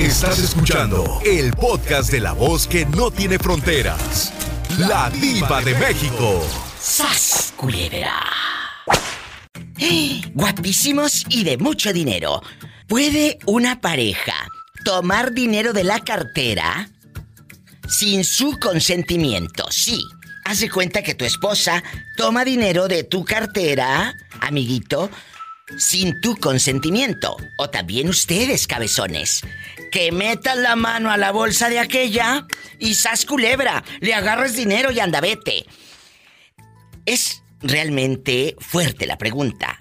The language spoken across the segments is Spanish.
Estás escuchando el podcast de la voz que no tiene fronteras. La diva de México. ¡Sas, culebra! Guapísimos y de mucho dinero. ¿Puede una pareja tomar dinero de la cartera sin su consentimiento? Sí. Haz de cuenta que tu esposa toma dinero de tu cartera, amiguito, sin tu consentimiento. O también ustedes, cabezones, que metan la mano a la bolsa de aquella y sas culebra, le agarras dinero y anda vete. Es realmente fuerte la pregunta.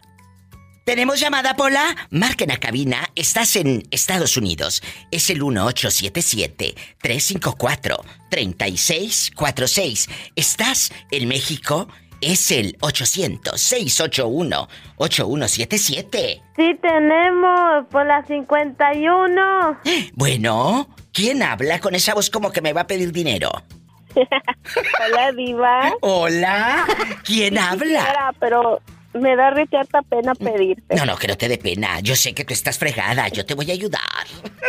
¿Tenemos llamada, Pola? Marquen a cabina. Estás en Estados Unidos. Es el 1877-354-3646. ¿Estás en México? Es el 800-681-8177. Sí, tenemos por la 51. Bueno, ¿quién habla con esa voz como que me va a pedir dinero? Hola, Diva. Hola, ¿quién habla? Quisiera, pero me da cierta pena pedirte. No, no, que no te dé pena. Yo sé que tú estás fregada. Yo te voy a ayudar.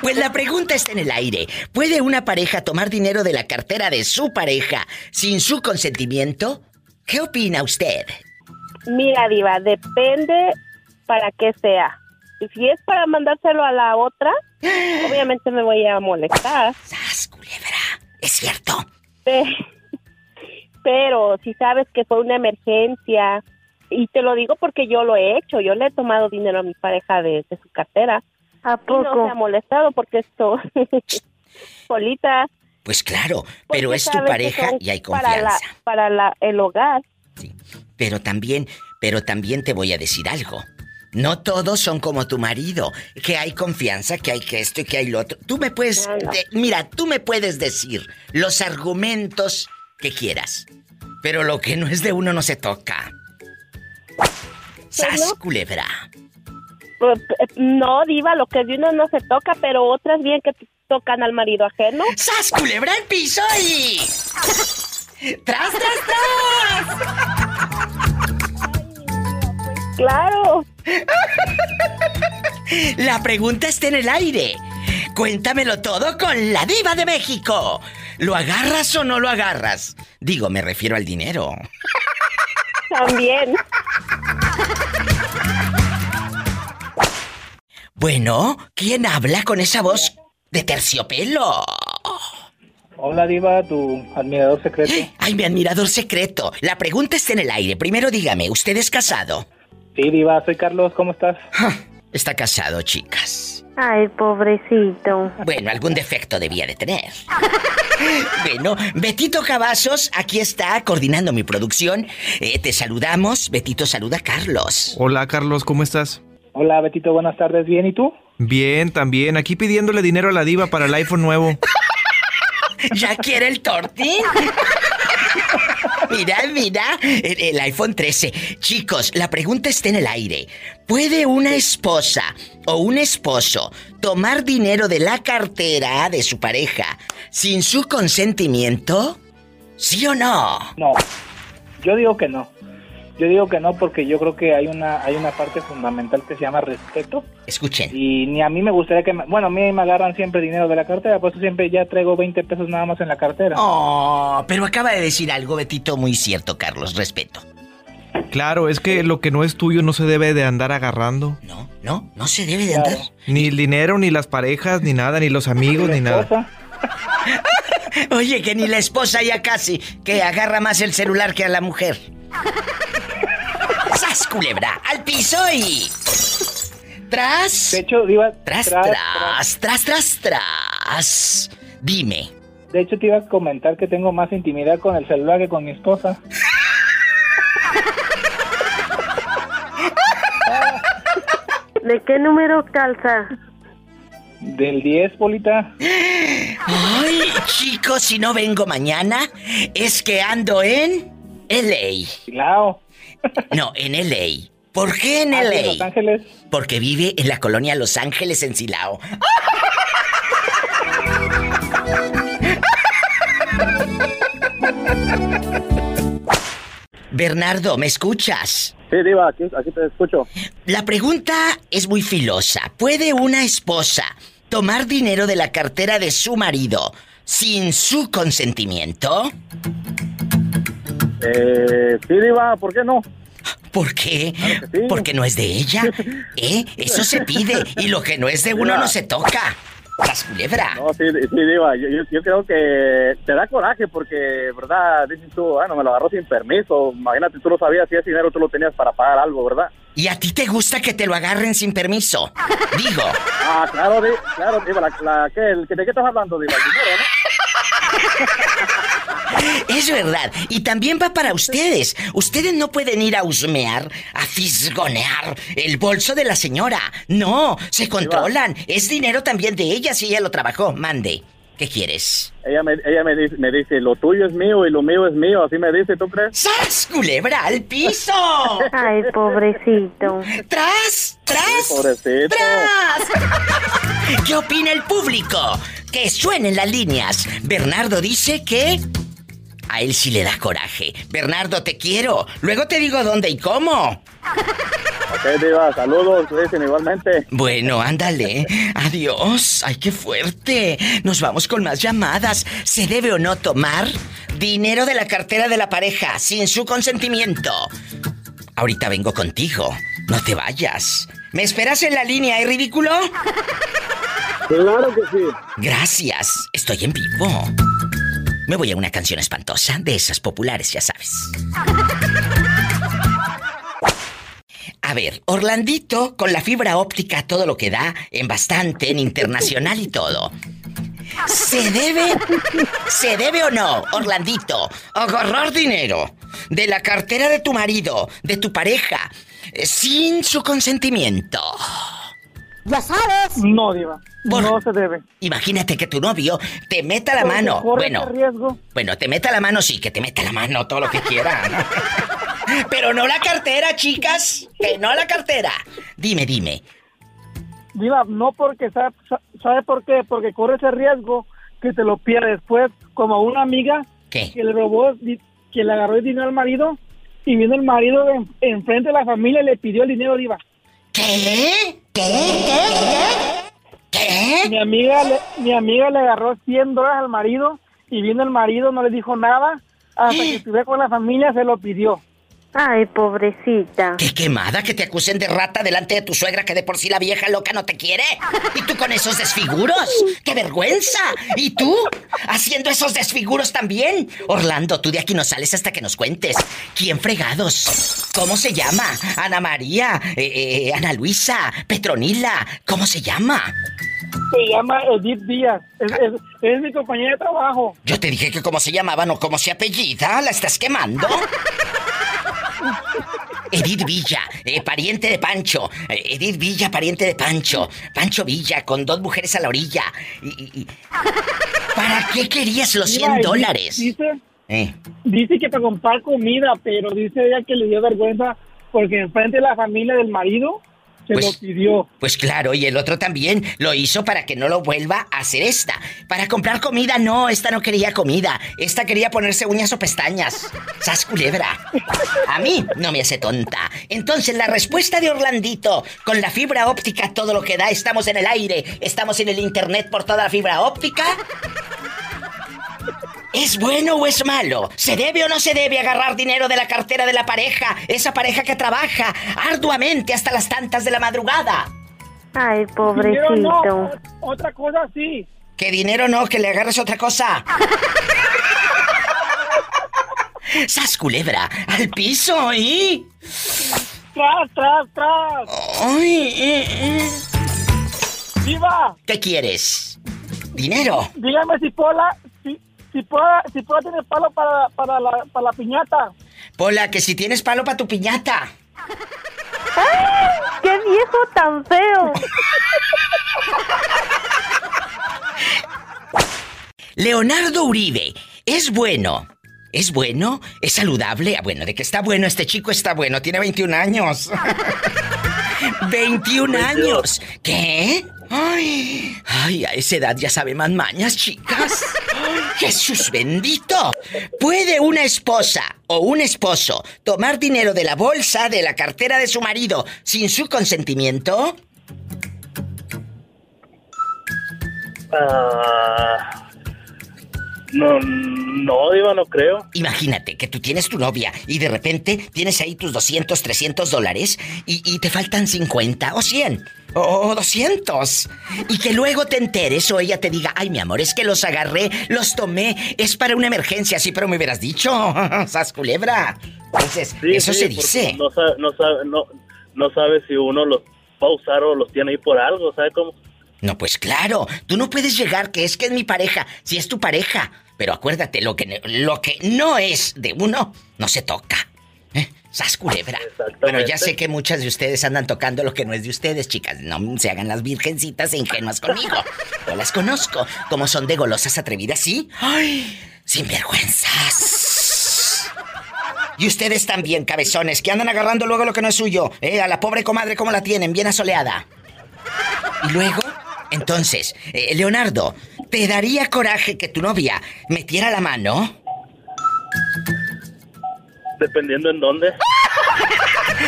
Pues la pregunta está en el aire. ¿Puede una pareja tomar dinero de la cartera de su pareja sin su consentimiento? ¿Qué opina usted? Mira, Diva, depende para qué sea. Y si es para mandárselo a la otra, obviamente me voy a molestar. ¡Sas, culebra! Es cierto. Pe- Pero si sabes que fue una emergencia, y te lo digo porque yo lo he hecho, yo le he tomado dinero a mi pareja de, de su cartera. ¿A Y no se ha molestado porque esto, solita. Pues claro, pero es tu pareja y hay Para, la, confianza. para la- el hogar. Pero también, pero también te voy a decir algo. No todos son como tu marido, que hay confianza, que hay que esto y que hay lo otro. Tú me puedes, de- mira, tú me puedes decir los argumentos que quieras, pero lo que no es de uno no se toca. ¡Sas, no. culebra! Pues, eh, No, diva, lo que de uno no se toca, pero otras bien que tocan al marido ajeno. ¡Sas, culebra el piso y... ¡Tras, tras, Claro. La pregunta está en el aire. Cuéntamelo todo con la diva de México. ¿Lo agarras o no lo agarras? Digo, me refiero al dinero. También. Bueno, ¿quién habla con esa voz de terciopelo? Hola Diva, tu admirador secreto. Ay, mi admirador secreto. La pregunta está en el aire. Primero dígame, ¿usted es casado? Sí, Diva, soy Carlos, ¿cómo estás? Está casado, chicas. Ay, pobrecito. Bueno, algún defecto debía de tener. Bueno, Betito Cavazos, aquí está coordinando mi producción. Eh, te saludamos. Betito saluda a Carlos. Hola Carlos, ¿cómo estás? Hola Betito, buenas tardes, ¿bien y tú? Bien, también. Aquí pidiéndole dinero a la diva para el iPhone nuevo. ¿Ya quiere el tortín? Mira, mira, el, el iPhone 13. Chicos, la pregunta está en el aire. ¿Puede una esposa o un esposo tomar dinero de la cartera de su pareja sin su consentimiento? ¿Sí o no? No, yo digo que no. Yo digo que no porque yo creo que hay una hay una parte fundamental que se llama respeto. Escuchen. Y ni a mí me gustaría que... me- bueno, a mí me agarran siempre dinero de la cartera, por eso siempre ya traigo 20 pesos nada más en la cartera. Oh, pero acaba de decir algo, Betito, muy cierto, Carlos. Respeto. Claro, es que lo que no es tuyo no se debe de andar agarrando. No, no, no se debe de andar. Ni el dinero, ni las parejas, ni nada, ni los amigos, ni nada. Oye, que ni la esposa ya casi, que agarra más el celular que a la mujer. ¡Sas, culebra! ¡Al piso y... Tras... De hecho, Diva... Tras, tras, tras, tras, tras, tras. Dime. De hecho, te iba a comentar que tengo más intimidad con el celular que con mi esposa. ¿De qué número calza? Del 10, Polita. Ay, chicos, si no vengo mañana, es que ando en LA. Silao. No, en LA. ¿Por qué en Ah, LA? Los Ángeles. Porque vive en la colonia Los Ángeles en Silao. Bernardo, ¿me escuchas? Sí, Diva, aquí, aquí te escucho. La pregunta es muy filosa. ¿Puede una esposa tomar dinero de la cartera de su marido sin su consentimiento? Eh, sí, Diva, ¿por qué no? ¿Por qué? Claro que sí. Porque no es de ella. ¿Eh? Eso se pide. Y lo que no es de uno no se toca. Las culebra. No, sí, sí, Diva, yo, yo, yo creo que te da coraje porque, ¿verdad? Dices tú, bueno, me lo agarró sin permiso. Imagínate, tú lo sabías si ese dinero tú lo tenías para pagar algo, ¿verdad? ¿Y a ti te gusta que te lo agarren sin permiso? Digo. Ah, claro, di- claro, Diva, la, la, ¿qué, el- ¿de qué estás hablando, Diva? El dinero, ¿no? Es verdad. Y también va para ustedes. Ustedes no pueden ir a husmear, a fisgonear el bolso de la señora. No, se controlan. Es dinero también de ella si ella lo trabajó. Mande. ¿Qué quieres? Ella, me, ella me, dice, me dice, lo tuyo es mío y lo mío es mío, así me dice, ¿tú crees? ¡Sas, culebra, al piso! Ay, pobrecito. ¡Tras! ¡Tras! Pobrecito. ¡Tras! ¿Qué opina el público? Que suenen las líneas. Bernardo dice que... A él sí le da coraje. Bernardo, te quiero. Luego te digo dónde y cómo. Ok, Diva, saludos, dicen igualmente. Bueno, ándale. Adiós. Ay, qué fuerte. Nos vamos con más llamadas. ¿Se debe o no tomar dinero de la cartera de la pareja sin su consentimiento? Ahorita vengo contigo. No te vayas. ¿Me esperas en la línea, es ridículo? Claro que sí. Gracias. Estoy en vivo. Me voy a una canción espantosa de esas populares, ya sabes. A ver, Orlandito con la fibra óptica todo lo que da, en bastante, en internacional y todo. ¿Se debe, se debe o no, Orlandito, agarrar dinero de la cartera de tu marido, de tu pareja, eh, sin su consentimiento? No, Diva. No se debe. Imagínate que tu novio te meta la Porque mano. corre Bueno, riesgo. bueno, te meta la mano, sí, que te meta la mano, todo lo que quiera. Pero no la cartera, chicas. Que no la cartera. Dime, dime. Diva, no porque sabe, sabe por qué, porque corre ese riesgo que te lo pierde después, como una amiga ¿Qué? que le robó, que le agarró el dinero al marido y vino el marido en, enfrente de la familia y le pidió el dinero, Diva. ¿Qué? ¿Qué? ¿Qué? ¿Qué? Mi amiga, le, mi amiga le agarró 100 dólares al marido y vino el marido, no le dijo nada, hasta que estuve con la familia se lo pidió. Ay, pobrecita. ¿Qué quemada que te acusen de rata delante de tu suegra que de por sí la vieja loca no te quiere? ¿Y tú con esos desfiguros? ¡Qué vergüenza! ¿Y tú? ¿Haciendo esos desfiguros también? Orlando, tú de aquí no sales hasta que nos cuentes. ¿Quién fregados? ¿Cómo se llama? ¿Ana María? Eh, eh, ¿Ana Luisa? ¿Petronila? ¿Cómo se llama? Se llama Edith Díaz, es, es- es mi compañera de trabajo. Yo te dije que cómo se llamaba, no cómo se apellida. ¿La estás quemando? Edith Villa, eh, pariente de Pancho. Eh, Edith Villa, pariente de Pancho. Pancho Villa, con dos mujeres a la orilla. Y, y- y- ¿Para qué querías los 100 Diva, dólares? Dice, Eh, dice que para comprar comida, pero dice ella que le dio vergüenza porque enfrente de la familia del marido se Pues- lo pidió. pues claro, y el otro también lo hizo para que no lo vuelva a hacer esta. Para comprar comida, no, esta no quería comida. Esta quería ponerse uñas o pestañas. ¡Sas culebra! A mí no me hace tonta. Entonces, la respuesta de Orlandito, con la fibra óptica, todo lo que da, estamos en el aire, estamos en el internet por toda la fibra óptica. ¿Es bueno o es malo? ¿Se debe o no se debe agarrar dinero de la cartera de la pareja? Esa pareja que trabaja arduamente hasta las tantas de la madrugada. Ay, no, pobrecito. otra cosa sí. Que dinero no, que le agarres otra cosa. ¡Sas culebra! ¡Al piso y! Tras, tras, tras. ¡Ay! eh, eh! Viva, ¿Qué quieres? ¿Dinero? dígame si Pola, si, Pola, si Pola tiene palo para, para, la, para la piñata. Pola, que si tienes palo para tu piñata. ¡Qué viejo tan feo! Leonardo Uribe, ¿es bueno? ¿Es bueno? ¿Es saludable? Ah, bueno, de que está bueno, este chico está bueno, tiene 21 años. 21 años. ¿Qué? Ay, ay, a esa edad ya sabe más mañas, chicas. Jesús bendito. ¿Puede una esposa o un esposo tomar dinero de la bolsa, de la cartera de su marido, sin su consentimiento? Ah, no, no, Diva, no creo. Imagínate que tú tienes tu novia y de repente tienes ahí tus 200, 300 dólares y, y te faltan 50 o 100 o, o 200. Y que luego te enteres o ella te diga, ay mi amor, es que los agarré, los tomé, es para una emergencia, sí, pero me hubieras dicho, sas culebra. Entonces, Sí, eso sí, se dice. No sabe, no, sabe, no, no sabe si uno los va a usar o los tiene ahí por algo, ¿sabe cómo? No, pues claro, tú no puedes llegar que es que es mi pareja, si es tu pareja. Pero acuérdate, lo que, lo que no es de uno, no se toca. ¿Eh? Sas culebra. Bueno, ya sé que muchas de ustedes andan tocando lo que no es de ustedes, chicas. No se hagan las virgencitas e ingenuas conmigo. Yo las conozco. Como son de golosas atrevidas, ¿sí? ¡Ay! Sinvergüenzas. Y ustedes también, cabezones, que andan agarrando luego lo que no es suyo. ¿Eh? A la pobre comadre, ¿cómo la tienen? Bien asoleada. Y luego, entonces, eh, Leonardo, ¿te daría coraje que tu novia metiera la mano? Dependiendo en dónde.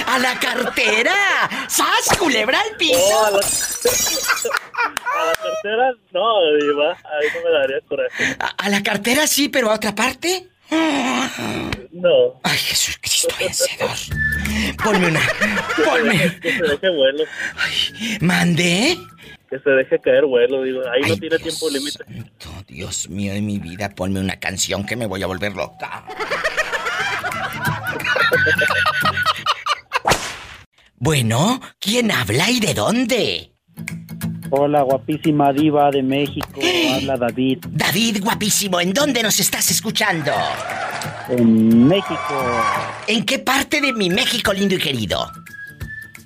¡A la cartera! ¡Sas, culebra al piso! No, a la, a la tercera, no, Diva, ahí no me daría coraje. ¿A, a la cartera sí, pero a otra parte? No. Ay, Jesucristo vencedor. Ponme una. Ponme. Que se deje vuelo. ¿Mandé? Que se deje caer vuelo, digo. Ahí no tiene tiempo límite. Oh, Dios mío de mi vida, ponme una canción que me voy a volver loca. Bueno, ¿quién habla y de dónde? Hola, guapísima diva de México. Habla David. David, guapísimo, ¿en dónde nos estás escuchando? En México. ¿En qué parte de mi México lindo y querido?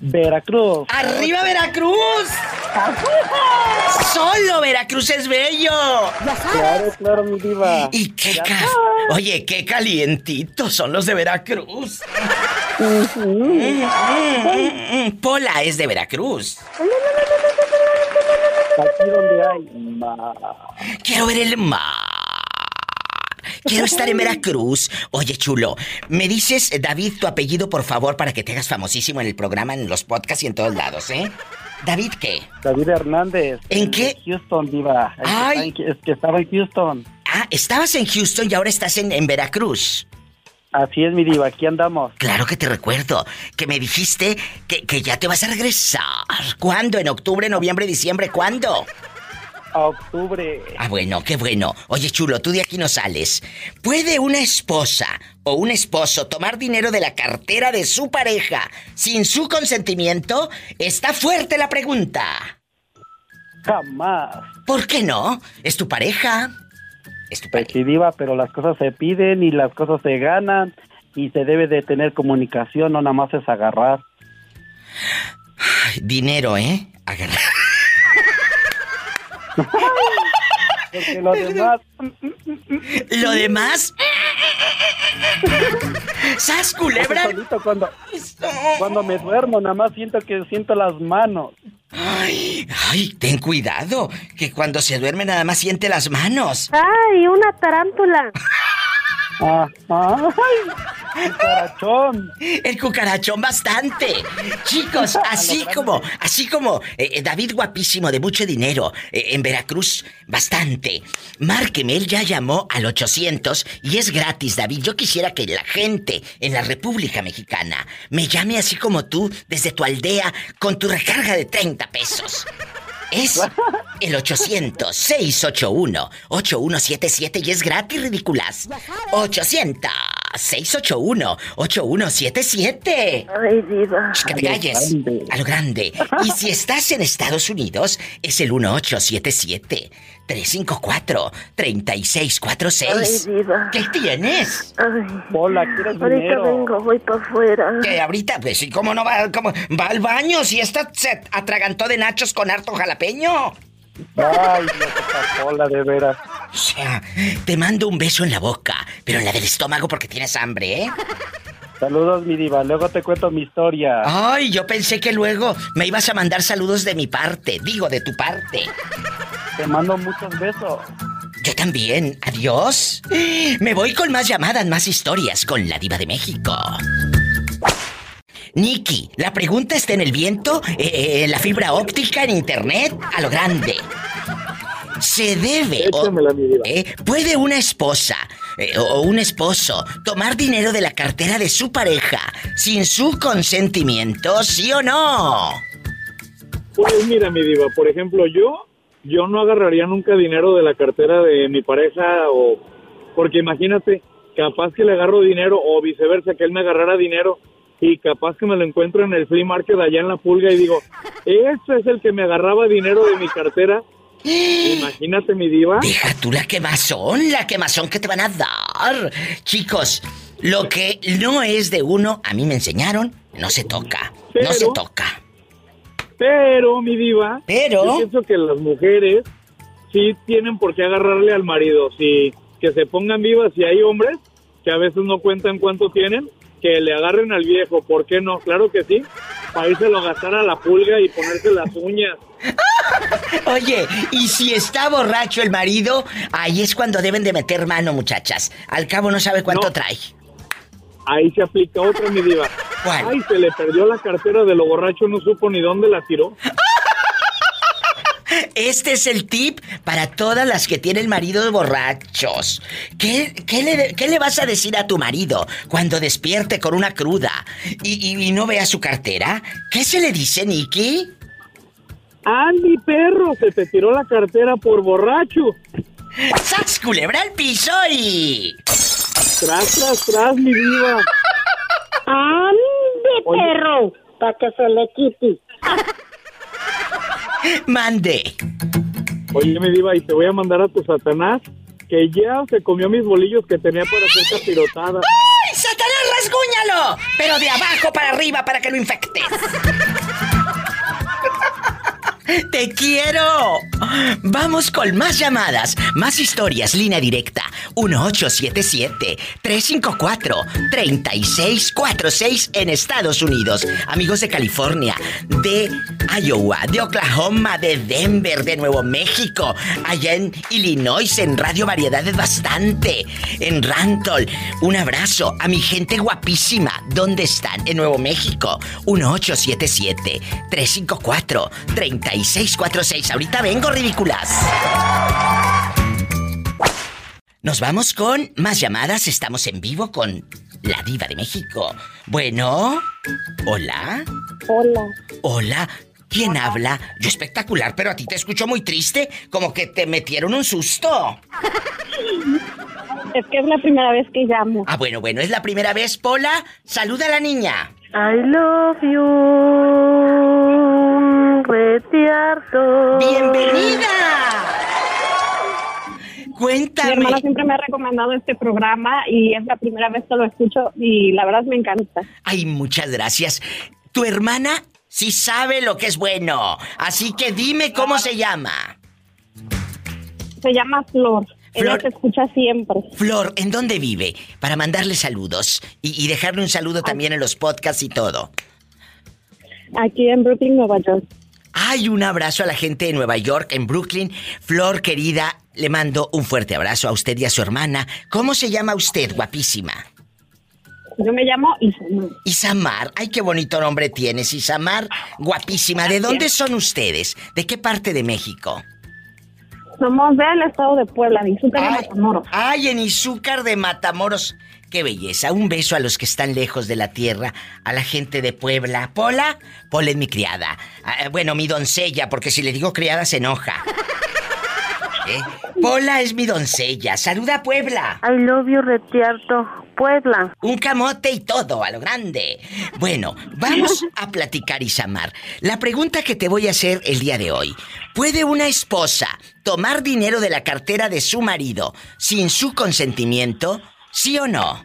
Veracruz. ¡Arriba Veracruz! ¡Solo Veracruz es bello! Claro, claro, mi diva. Y qué ca... Oye, qué calientitos son los de Veracruz. Pola es de Veracruz. Aquí donde hay mar. Quiero ver el mar. Quiero estar en Veracruz. Oye, chulo, me dices, David, tu apellido, por favor, para que te hagas famosísimo en el programa, en los podcasts y en todos lados, ¿eh? David, ¿qué? David Hernández. ¿En qué? Houston, diva. Ay. en- Es que estaba en Houston. Ah, estabas en Houston y ahora estás en, en Veracruz. Así es, mi diva. Aquí andamos. Claro que te recuerdo, que me dijiste que, que ya te vas a regresar. ¿Cuándo? ¿En octubre, noviembre, diciembre? ¿Cuándo? A octubre. Ah, bueno, qué bueno. Oye, chulo, tú de aquí no sales. ¿Puede una esposa o un esposo tomar dinero de la cartera de su pareja sin su consentimiento? Está fuerte la pregunta. Jamás. ¿Por qué no? Es tu pareja. Es tu Pues sí, diva, pero las cosas se piden y las cosas se ganan y se debe de tener comunicación, no nada más es agarrar. Ay, Dinero, ¿eh? Agarra- Porque lo demás... Lo demás. ¡Sas culebra! Solito cuando, cuando me duermo, nada más siento que siento las manos. Ay, ay, ten cuidado, que cuando se duerme nada más siente las manos. ¡Ay, una tarántula! Ah, ay, cucarachón. El cucarachón bastante. Chicos, así como, así como eh, eh, David guapísimo de mucho dinero eh, en Veracruz, bastante. Márqueme, él ya llamó al 800 y es gratis, David. Yo quisiera que la gente en la República Mexicana me llame así como tú desde tu aldea con tu recarga de 30 pesos. Es el 800-681-8177 y es gratis, ridículas. 800-681-8177. Ay, diva. Que te calles. A lo grande. Y si estás en Estados Unidos, es el 1877 354-3646. Ay, diva. ¿Qué tienes? Ay. Hola, ¿quieres Ahorita dinero? vengo, voy para afuera. Que ahorita, pues, ¿y cómo no va? ¿Cómo? ¿Va al baño si esta se atragantó de nachos con harto jalapeño? Ay, Dios, esta cola, de veras. O sea, te mando un beso en la boca, pero en la del estómago porque tienes hambre, ¿eh? Saludos, mi diva. Luego te cuento mi historia. Ay, yo pensé que luego me ibas a mandar saludos de mi parte, digo, de tu parte. Te mando muchos besos. Yo también. Adiós. Me voy con más llamadas, más historias con la diva de México. Nikki, la pregunta está en el viento, eh, en la fibra óptica, en internet, a lo grande. Se debe. o-. ¿eh? ¿Puede una esposa eh, o un esposo tomar dinero de la cartera de su pareja sin su consentimiento, sí o no? Pues mira, mi diva, por ejemplo, yo, yo no agarraría nunca dinero de la cartera de mi pareja o... Porque imagínate, capaz que le agarro dinero o viceversa, que él me agarrara dinero y capaz que me lo encuentro en el flea market allá en la pulga y digo, ese es el que me agarraba dinero de mi cartera. Imagínate, mi diva. Deja tú la quemazón, la quemazón que te van a dar. Chicos, lo que no es de uno, a mí me enseñaron, no se toca. No se toca. Pero, mi diva, Pero- yo pienso que las mujeres sí tienen por qué agarrarle al marido. Si que se pongan vivas y hay hombres que a veces no cuentan cuánto tienen, que le agarren al viejo. ¿Por qué no? Claro que sí. Para írselo a gastar a la pulga y ponerse las uñas. Oye, y si está borracho el marido, ahí es cuando deben de meter mano, muchachas. Al cabo no sabe cuánto No. trae. Ahí se aplica otra, mi diva. ¿Cuál? Ay, se le perdió la cartera de lo borracho, no supo ni dónde la tiró. Este es el tip para todas las que tienen maridos borrachos. ¿Qué, qué le, qué le vas a decir a tu marido cuando despierte con una cruda y, y- y no vea su cartera? ¿Qué se le dice, Nicky? Andy, perro, se te tiró la cartera por borracho. ¡Sas, culebra al piso y... Tras, tras, tras, mi diva. ¡Ande, Oye. perro! Para que se le quite. Mande. Oye, mi diva, y te voy a mandar a tu Satanás que ya se comió mis bolillos que tenía para hacer capirotada. ¡Ay, Satanás, rasguñalo! Pero de abajo para arriba para que lo infectes. ¡Te quiero! Vamos con más llamadas, más historias, línea directa. 1877-354-3646 en Estados Unidos. Amigos de California, de Iowa, de Oklahoma, de Denver, de Nuevo México, allá en Illinois, en Radio Variedades Bastante, en Rantol. Un abrazo a mi gente guapísima. ¿Dónde están? En Nuevo México. 1877-354-3646. Ahorita vengo, ridículas. Nos vamos con más llamadas. Estamos en vivo con la diva de México. Bueno, hola. Hola. Hola. ¿Quién habla? Yo espectacular, pero a ti te escucho muy triste, como que te metieron un susto. Es que es la primera vez que llamo. Ah, bueno, bueno, es la primera vez, Pola. Saluda a la niña. I love you, ¡Bienvenida! Mi Cuéntame. hermana siempre me ha recomendado este programa y es la primera vez que lo escucho y la verdad me encanta. Ay, muchas gracias. Tu hermana sí sabe lo que es bueno. Así que dime cómo se llama. Se llama Flor. Ella Flor. te escucha siempre. Flor, ¿en dónde vive? Para mandarle saludos y, y dejarle un saludo también en los podcasts y todo. Aquí en Brooklyn, Nueva York. Ay, un abrazo a la gente de Nueva York, en Brooklyn. Flor, querida, le mando un fuerte abrazo a usted y a su hermana. ¿Cómo se llama usted, guapísima? Yo me llamo Isamar. Isamar. Ay, qué bonito nombre tienes, Isamar. Guapísima. ¿De dónde son ustedes? ¿De qué parte de México? Somos del estado de Puebla, de Izúcar de Matamoros. ay, en Izúcar de Matamoros. Qué belleza. Un beso a los que están lejos de la tierra, a la gente de Puebla. Pola, Pola es mi criada. Ah, bueno, mi doncella, porque si le digo criada se enoja. ¿Eh? Pola es mi doncella. Saluda a Puebla. I love you, retiarto. Puebla. Un camote y todo, a lo grande. Bueno, vamos a platicar, Isamar. La pregunta que te voy a hacer el día de hoy. ¿Puede una esposa tomar dinero de la cartera de su marido sin su consentimiento? ¿Sí o no?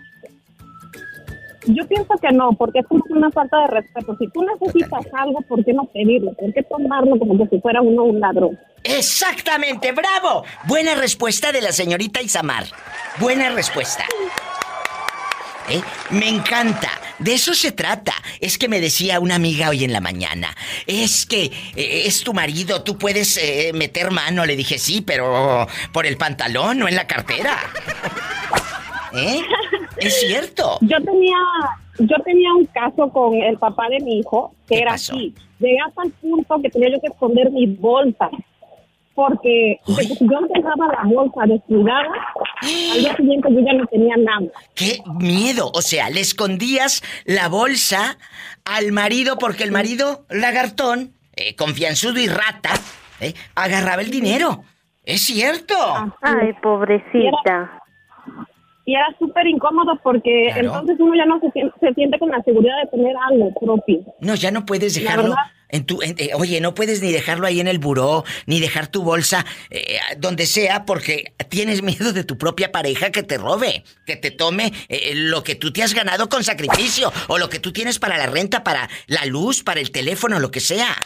Yo pienso que no, porque es como una falta de respeto. Si tú necesitas algo, ¿por qué no pedirlo? ¿Por qué tomarlo como que si fuera uno un ladrón? Exactamente, bravo. Buena respuesta de la señorita Isamar. Buena respuesta. ¿Eh? Me encanta. De eso se trata. Es que me decía una amiga hoy en la mañana. Es que eh, es tu marido, tú puedes eh, meter mano. Le dije, sí, pero por el pantalón, no en la cartera. ¿Eh? Es cierto. Yo tenía, yo tenía un caso con el papá de mi hijo que ¿Qué era pasó? así. Llegué hasta el punto que tenía yo que esconder mis bolsas porque que yo dejaba la bolsa descuidada, al día siguiente yo ya no tenía nada. ¡Qué miedo! O sea, le escondías la bolsa al marido porque el marido, lagartón, eh, confianzudo y rata, eh, agarraba el dinero. Es cierto. Ay, pobrecita. Y era súper incómodo porque Claro. entonces uno ya no se, se siente con la seguridad de tener algo propio. No, ya no puedes dejarlo en tu... en- eh, oye, no puedes ni dejarlo ahí en el buró, ni dejar tu bolsa eh, donde sea, porque tienes miedo de tu propia pareja que te robe, que te tome eh, lo que tú te has ganado con sacrificio, o lo que tú tienes para la renta, para la luz, para el teléfono, lo que sea.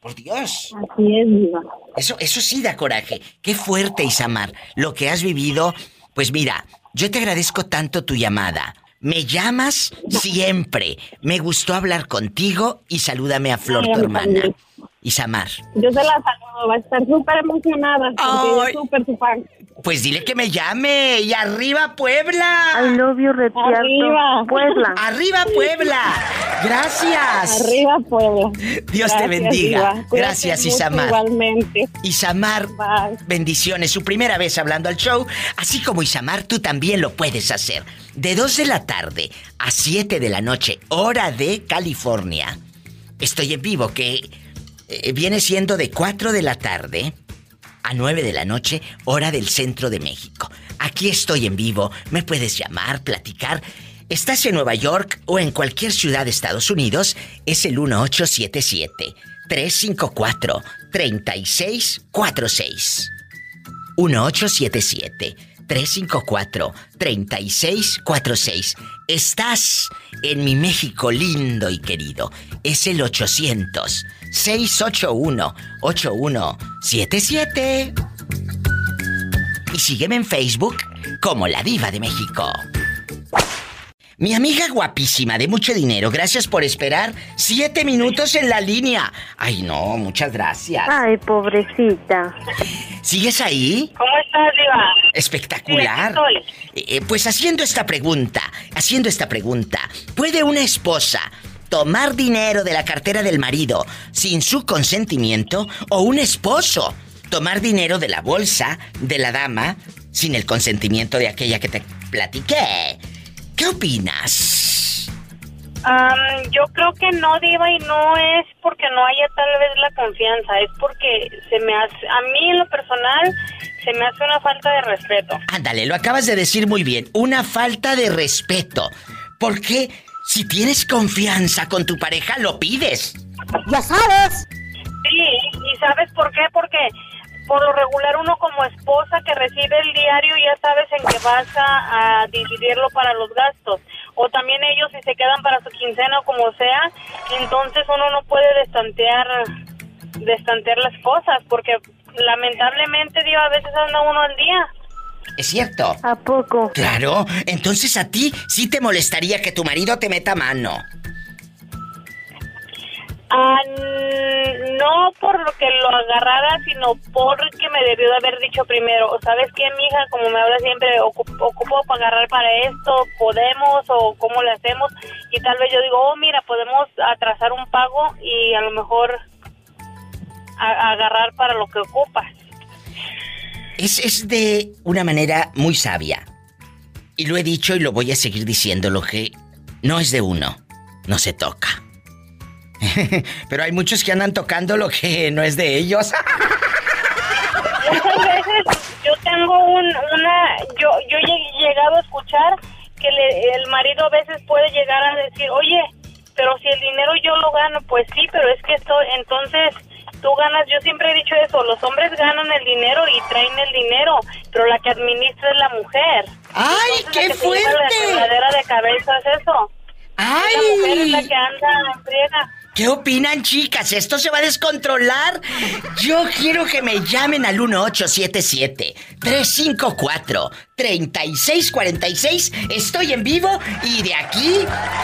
Por Dios. Así es, Diva. Eso, eso sí da coraje. Qué fuerte, Isamar. Lo que has vivido. Pues mira, yo te agradezco tanto tu llamada. Me llamas siempre. Me gustó hablar contigo y salúdame a Flor, Ay, tu hermana. también. Isamar. Yo se la saludo, va a estar súper emocionada es súper su fan. Pues dile que me llame. Y arriba, Puebla. I love you, Retiarto. Arriba. Puebla. Arriba, Puebla. Gracias. Arriba, Puebla. Dios te bendiga. Gracias, Isamar. Igualmente. Isamar, Bye. bendiciones. Su primera vez hablando al show. Así como Isamar, tú también lo puedes hacer. De 2 de la tarde a 7 de la noche, hora de California. Estoy en vivo, que eh, viene siendo de 4 de la tarde a 9 de la noche, hora del centro de México. Aquí estoy en vivo, me puedes llamar, platicar. Estás en Nueva York o en cualquier ciudad de Estados Unidos, es el 1877 354 3646. 1877 354 3646. Estás en mi México lindo y querido. Es el 800 681 8177. Y sígueme en Facebook como La Diva de México. Mi amiga guapísima de mucho dinero, gracias por esperar siete minutos en la línea. Ay, no, muchas gracias. Ay, pobrecita. ¿Sigues ahí? ¿Cómo estás, Diva? Espectacular. Sí, aquí Eh, pues haciendo esta pregunta, haciendo esta pregunta, ¿puede una esposa tomar dinero de la cartera del marido sin su consentimiento o un esposo tomar dinero de la bolsa de la dama sin el consentimiento de aquella que te platiqué? ¿Qué opinas? Am, yo creo que no, Diva, y no es porque no haya tal vez la confianza, es porque se me hace, a mí en lo personal, se me hace una falta de respeto. Ándale, lo acabas de decir muy bien, una falta de respeto. Porque si tienes confianza con tu pareja, lo pides. ¡Ya sabes! Sí, ¿y sabes por qué? Porque por lo regular uno como esposa que recibe el diario ya sabes en que vas a, a dividirlo para los gastos. O también ellos si se quedan para su quincena o como sea, entonces uno no puede destantear, destantear las cosas porque lamentablemente, Dios, a veces anda uno al día. ¿Es cierto? ¿A poco? Claro, entonces a ti sí te molestaría que tu marido te meta mano. Ah, no por lo que lo agarrara, sino porque me debió de haber dicho primero, ¿sabes qué, mija? Como me habla siempre, ocu- ocupo para agarrar para esto, ¿podemos o cómo le hacemos? Y tal vez yo digo, oh, mira, podemos atrasar un pago y a lo mejor agarrar para lo que ocupas. Es, es de una manera muy sabia. Y lo he dicho y lo voy a seguir diciendo, lo que no es de uno, no se toca. Pero hay muchos que andan tocando lo que no es de ellos. Muchas veces yo tengo un, una, yo, yo he llegado a escuchar que le- el marido a veces puede llegar a decir, oye, pero si el dinero yo lo gano, pues sí, pero es que esto, entonces tú ganas, yo siempre he dicho eso, los hombres ganan el dinero y traen el dinero, pero la que administra es la mujer. ¡Ay, Entonces, qué la que se lleva fuerte! La quebradera de cabeza es eso. ¡Ay! La mujer es la que anda en friega. ¿Qué opinan, chicas? ¿Esto se va a descontrolar? Yo quiero que me llamen al 3646. Estoy en vivo y de aquí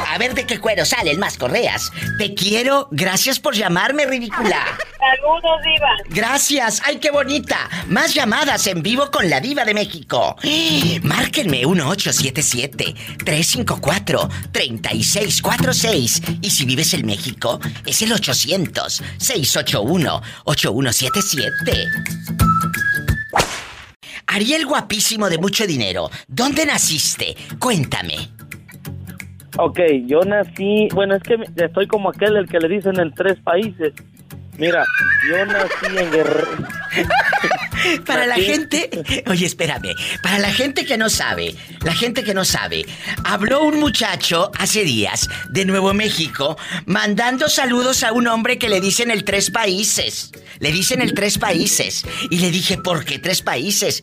a ver de qué cuero salen más correas. Te quiero. Gracias por llamarme, ridícula. Saludos, Diva. Gracias. ¡Ay, qué bonita! Más llamadas en vivo con la Diva de México. Márquenme 1877-354-3646. Y si vives en México, es el 800-681-8177. Ariel guapísimo de mucho dinero. ¿Dónde naciste? Cuéntame. Ok, yo nací, bueno, es que estoy como aquel el que le dicen en tres países. Mira, yo nací en Guerrero. Para la gente, oye, espérame, para la gente que no sabe, la gente que no sabe, habló un muchacho hace días de Nuevo México mandando saludos a un hombre que le dicen el tres países. Le dicen el tres países. Y le dije, ¿por qué tres países?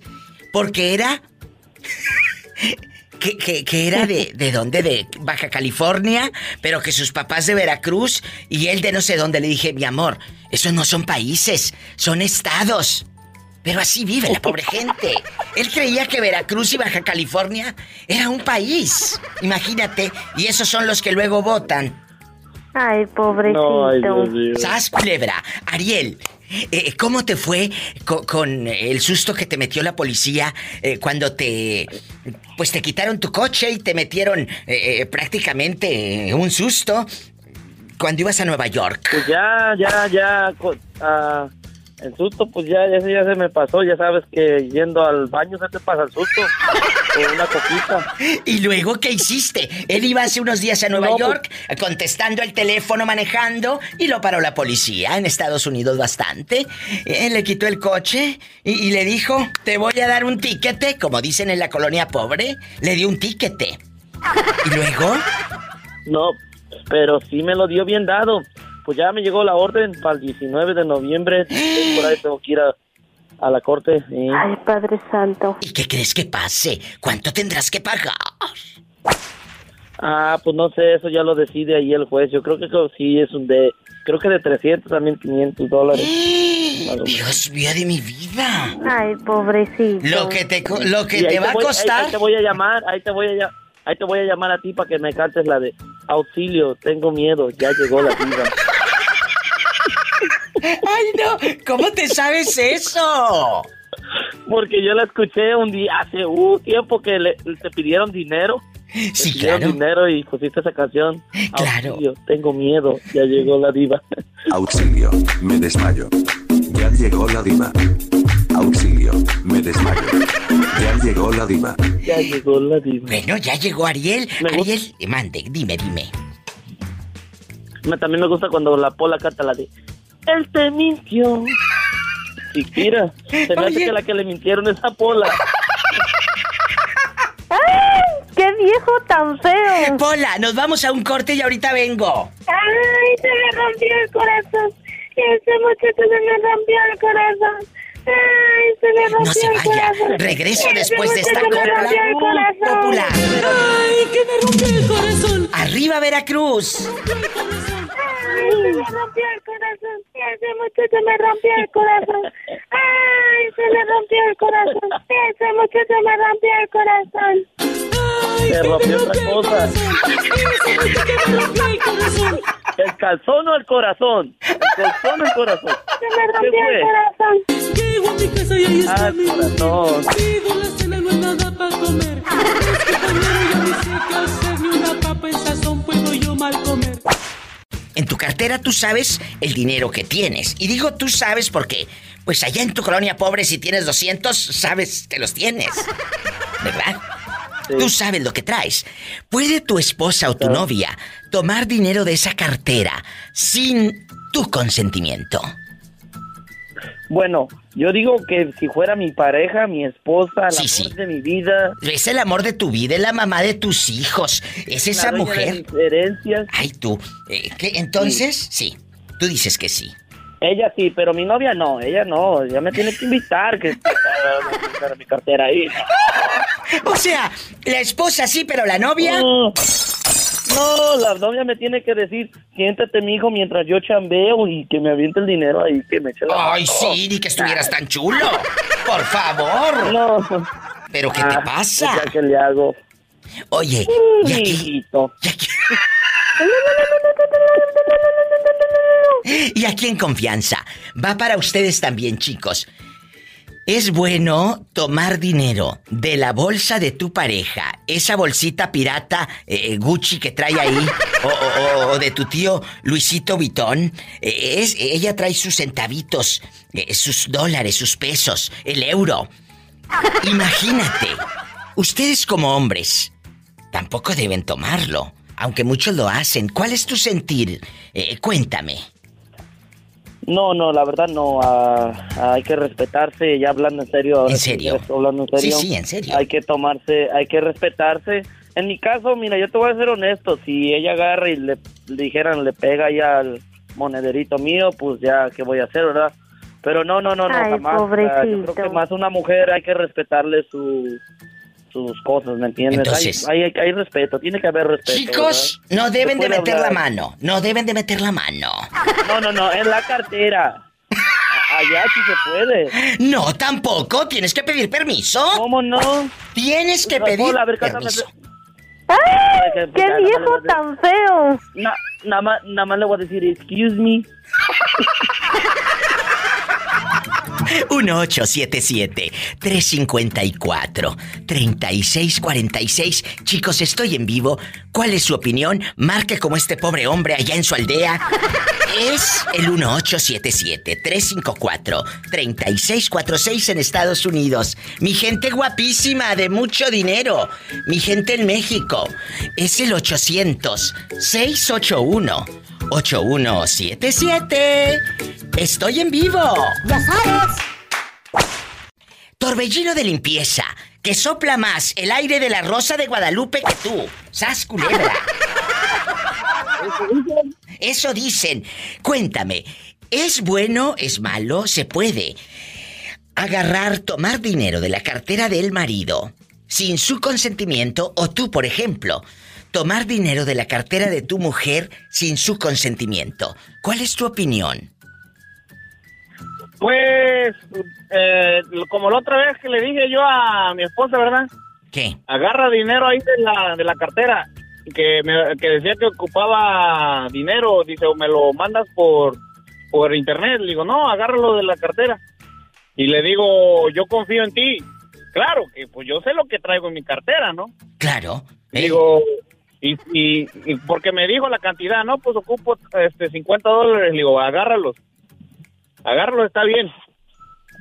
Porque era que, que- que era de, de dónde, de Baja California, pero que sus papás de Veracruz y él de no sé dónde. Le dije, mi amor, esos no son países, son estados. Pero así vive la pobre gente. Él creía que Veracruz y Baja California era un país. Imagínate, y esos son los que luego votan. Ay, pobrecito. ¡Sas, culebra! Ariel, eh, ¿cómo te fue co- con, el susto que te metió la policía eh, cuando te... Pues te quitaron tu coche y te metieron eh, eh, prácticamente un susto cuando ibas a Nueva York? Pues ya, ya, ya, ah, el susto, pues ya, ya, se- ya se me pasó. Ya sabes que yendo al baño se te pasa el susto. Con una coquita. ¿Y luego qué hiciste? Él iba hace unos días a Nueva No, pues- York contestando el teléfono, manejando, y lo paró la policía en Estados Unidos bastante. Él le quitó el coche y, y le dijo, te voy a dar un tiquete, como dicen en la colonia pobre, le dio un tiquete. ¿Y luego? No, pero sí me lo dio bien dado. Pues ya me llegó la orden para el 19 de noviembre. Por ahí tengo que ir a, a la corte. sí. Ay, Padre Santo. ¿Y qué crees que pase? ¿Cuánto tendrás que pagar? Ah, pues no sé, eso ya lo decide ahí el juez. Yo creo que eso sí es un de, creo que de 300 también 500 dólares. Menos. Dios mío de mi vida. Ay, pobrecito. Lo que te, co- lo que ahí te va a voy- ahí- costar... Ahí, te voy a llamar, ahí te voy a llamar. Ahí te voy a llamar a ti para que me cantes la de auxilio, tengo miedo, ya llegó la vida. ¡Ay, no! ¿Cómo te sabes eso? Porque yo la escuché un día hace un tiempo que le, te pidieron dinero. Sí, Te pidieron claro. dinero y pusiste esa canción. Claro. Auxilio, tengo miedo, ya llegó la diva. Auxilio, me desmayo. Ya llegó la diva. Auxilio, me desmayo. Ya llegó la diva. Ya llegó la diva. Bueno, ya llegó Ariel. Ariel, eh, mande, dime, dime. Me- También me gusta cuando la pola canta la de Él te mintió. Y mira, se me hace que la que le mintieron es a Pola. ¡Ay! ¡Qué viejo tan feo! Pola, nos vamos a un corte y ahorita vengo. Ay, se me rompió el corazón. Ese muchacho se me rompió el corazón. Ay, se me rompió No se vaya. Regreso después de esta copla popular. Ay, que me rompió el corazón. Arriba Veracruz. Ay, se me rompió el corazón. Ese muchacho me rompió el corazón. Ay, se me rompió el corazón. Ese muchacho me rompió el corazón. Se rompió otra cosa. ¿El calzón o el corazón? El calzón o el corazón. Se me ¿Qué rompió el fue? corazón. Llego a mi casa y ahí está Ah, mi corazón. Pido la cena, no hay nada para comer. Es que compañero, yo ni sé qué hacer, ni una papa en sazón puedo yo mal comer. En tu cartera tú sabes el dinero que tienes. Y digo tú sabes porque, pues allá en tu colonia pobre, si tienes 200, sabes que los tienes. ¿Verdad? Tú sabes lo que traes. ¿Puede tu esposa o tu novia tomar dinero de esa cartera sin tu consentimiento? Bueno, yo digo que si fuera mi pareja, mi esposa, la amor de mi vida. Es el amor de tu vida, es la mamá de tus hijos. Es esa mujer. mis herencias. Ay, tú. eh, ¿qué? Entonces, sí. Tú dices que sí. Ella sí, pero mi novia no, ella no, ella me tiene que invitar que para mi cartera ahí. O sea, la esposa sí, pero la novia. No, no, la novia me tiene que decir, siéntate mi hijo mientras yo chambeo y que me aviente el dinero ahí, que me eche la Ay, mano. sí, ni que estuvieras tan chulo. Por favor. No, ¿Pero qué te Ah, pasa? ya que le hago. Oye, ¿y aquí, y aquí en confianza, va para ustedes también, chicos. Es bueno tomar dinero de la bolsa de tu pareja, esa bolsita pirata eh, Gucci que trae ahí, o, de tu tío Luisito Vitón. Eh, ella trae sus centavitos, eh, sus dólares, sus pesos, el euro. Imagínate, ustedes como hombres tampoco deben tomarlo, aunque muchos lo hacen. ¿Cuál es tu sentir? Eh, cuéntame. No, no, la verdad no. ah, hay que respetarse, ya hablando en serio. ahora ¿En sí, serio? ya Hablando en Sí, serio. sí, en serio. Hay que tomarse, hay que respetarse. En mi caso, mira, yo te voy a ser honesto. Si ella agarra y le, le dijeran, le pega ya al monederito mío, pues ya, ¿qué voy a hacer, verdad? Pero no, no, no, no, Ay, jamás. yo creo que más una mujer hay que respetarle su, sus cosas, ¿me entiendes? Entonces- hay, hay, hay respeto, tiene que haber respeto. Chicos, ¿verdad? no deben de meter la mano. No deben de meter la mano. No, no, no, en la cartera. Allá sí se puede. No, tampoco. Tienes que pedir permiso. ¿Cómo no? Tienes que pedir Hola, a ver, cántame. permiso. ¡Ay! ¡Qué viejo tan feo! Na- Nada más, nada más le voy a decir, excuse me. 1877-354-3646. Chicos, estoy en vivo. ¿Cuál es su opinión? Marque como este pobre hombre allá en su aldea. Es el 1877-354-3646 en Estados Unidos. Mi gente guapísima de mucho dinero. Mi gente en México. Es el 800-681-8177. Estoy en vivo. Ya sabes. Torbellino de limpieza, que sopla más el aire de la rosa de Guadalupe que tú. ¡Sas culebra! Eso dicen. Cuéntame, ¿es bueno, es malo? ¿Se puede agarrar, tomar dinero de la cartera del marido sin su consentimiento? O tú, por ejemplo, tomar dinero de la cartera de tu mujer sin su consentimiento. ¿Cuál es tu opinión? Pues, eh, como la otra vez que le dije yo a mi esposa, ¿verdad? ¿Qué? Agarra dinero ahí de la, de la cartera, que, me, que decía que ocupaba dinero, dice, o me lo mandas por, por internet. Le digo, no, agárralo de la cartera. Y le digo, yo confío en ti. Claro, que pues yo sé lo que traigo en mi cartera, ¿no? Claro. Digo, y, y, y porque me dijo la cantidad, no, pues ocupo este 50 dólares, le digo, agárralos. Agárralos, está bien.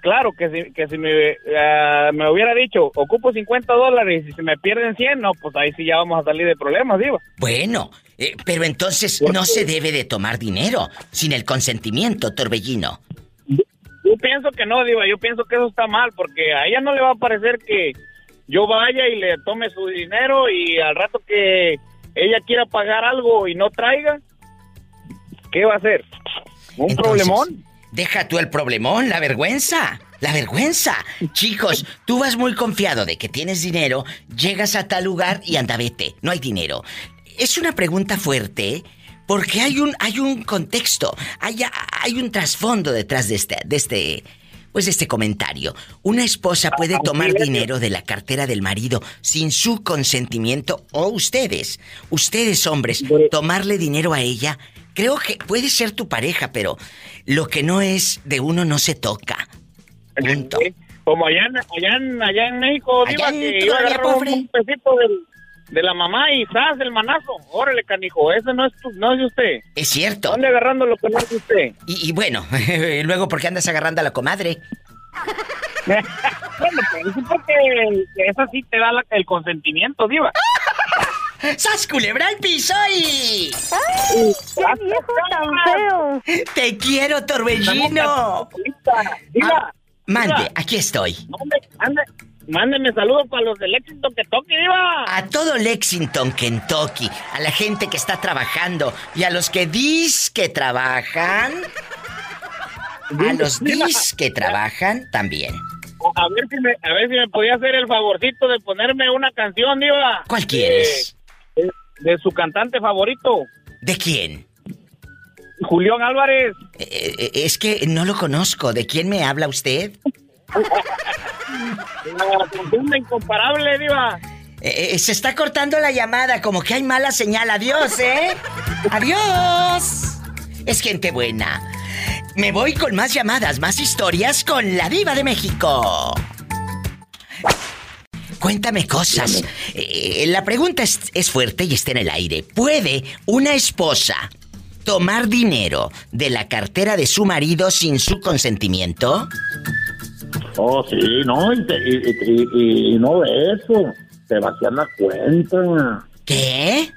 Claro, que si, que si me, eh, me hubiera dicho, ocupo 50 dólares y si me pierden 100, no, pues ahí sí ya vamos a salir de problemas, digo. Bueno, eh, pero entonces no se debe de tomar dinero sin el consentimiento, Torbellino. Yo pienso que no, Diva, yo pienso que eso está mal, porque a ella no le va a parecer que yo vaya y le tome su dinero y al rato que ella quiera pagar algo y no traiga, ¿qué va a hacer? ¿Un Entonces, problemón? Deja tú el problemón, la vergüenza. La vergüenza. Chicos, tú vas muy confiado de que tienes dinero, llegas a tal lugar y anda vete, no hay dinero. Es una pregunta fuerte porque hay un, hay un contexto, hay, hay un trasfondo detrás de este, de este, pues de este comentario. Una esposa puede tomar dinero de la cartera del marido sin su consentimiento o ustedes, ustedes hombres, tomarle dinero a ella. Creo que puede ser tu pareja, pero lo que no es de uno no se toca. Punto. Como allá en, allá allá en México, Allá Diva, en que agarrar un, pesito del- de la mamá y ¡zas! el manazo. Órale, canijo, ese no es, tu- no es de usted. Es cierto. ¿Dónde agarrando lo que no es de usted? Y, y bueno, luego, ¿por qué andas agarrando a la comadre? bueno, pues es porque eso sí te da la- el consentimiento, Diva. ¡Sas culebra al piso y... ¡Ay! ¡Qué viejo tan feo! ¡Te quiero, Torbellino! Ah, mande, aquí estoy. Mande- ande- Mándeme saludos para los éxito que toque, Diva. A todo Lexington, Kentucky, a la gente que está trabajando y a los que dis que trabajan, a los dis que trabajan también. A ver si me, a ver si me podía hacer el favorcito de ponerme una canción, Diva. ¿Cuál quieres? De, su cantante favorito, ¿De quién? Julián Álvarez. Eh, eh, es que no lo conozco. ¿De quién me habla usted? La incomparable, Diva. Eh, se está cortando la llamada, como que hay mala señal. Adiós, ¿eh? Adiós. Es gente buena. Me voy con más llamadas, más historias con la diva de México. Cuéntame cosas. Eh, la pregunta es, es fuerte y está en el aire. ¿Puede una esposa tomar dinero de la cartera de su marido sin su consentimiento? Oh, sí, no, y, te- y- y- y- y no eso, te vacían la cuenta. ¿Qué?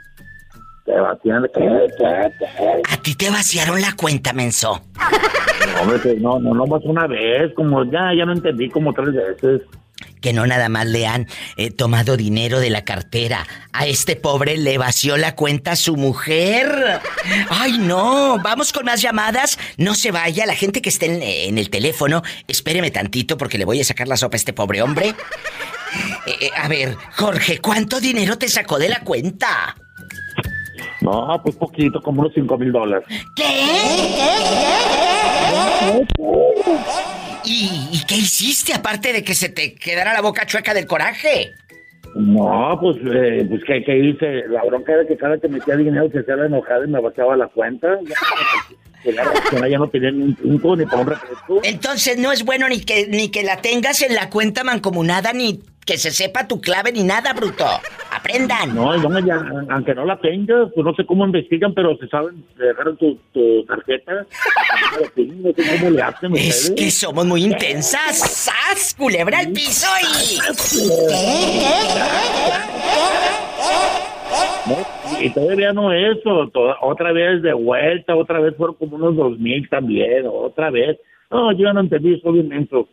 Te vacían, ¿qué, qué, qué? A ti te vaciaron la cuenta, menso. No, hombre, pues, no, no, no más una vez, como ya, ya no entendí como tres veces. Que no nada más le han eh, tomado dinero de la cartera. A este pobre le vació la cuenta a su mujer. Ay, no. Vamos con más llamadas. No se vaya. La gente que esté en, en el teléfono, espéreme tantito porque le voy a sacar la sopa a este pobre hombre. Eh, eh, a ver, Jorge, ¿cuánto dinero te sacó de la cuenta? No, pues poquito, como unos cinco mil dólares. ¿Y, y qué hiciste aparte de que se te quedara la boca chueca del coraje? No, pues, eh, pues ¿qué, ¿qué hice? La bronca era que cada que metía dinero se hacía la enojada y me vaciaba la cuenta. Ya, ya, no tenía ni un punto ni para un refresco. Entonces no es bueno ni que ni que la tengas en la cuenta mancomunada ni que se sepa tu clave ni nada, bruto. Aprendan. No, no, ya, aunque no la tengas, pues no sé cómo investigan, pero se saben, te dejaron tu, tu tarjeta. No sé cómo le hacen Es ustedes. que somos muy intensas. ¡Sas! Culebra al piso y. No, y todavía no eso, to- otra vez de vuelta, otra vez fueron como unos dos mil también, otra vez. No, yo no entendí, soy inmenso.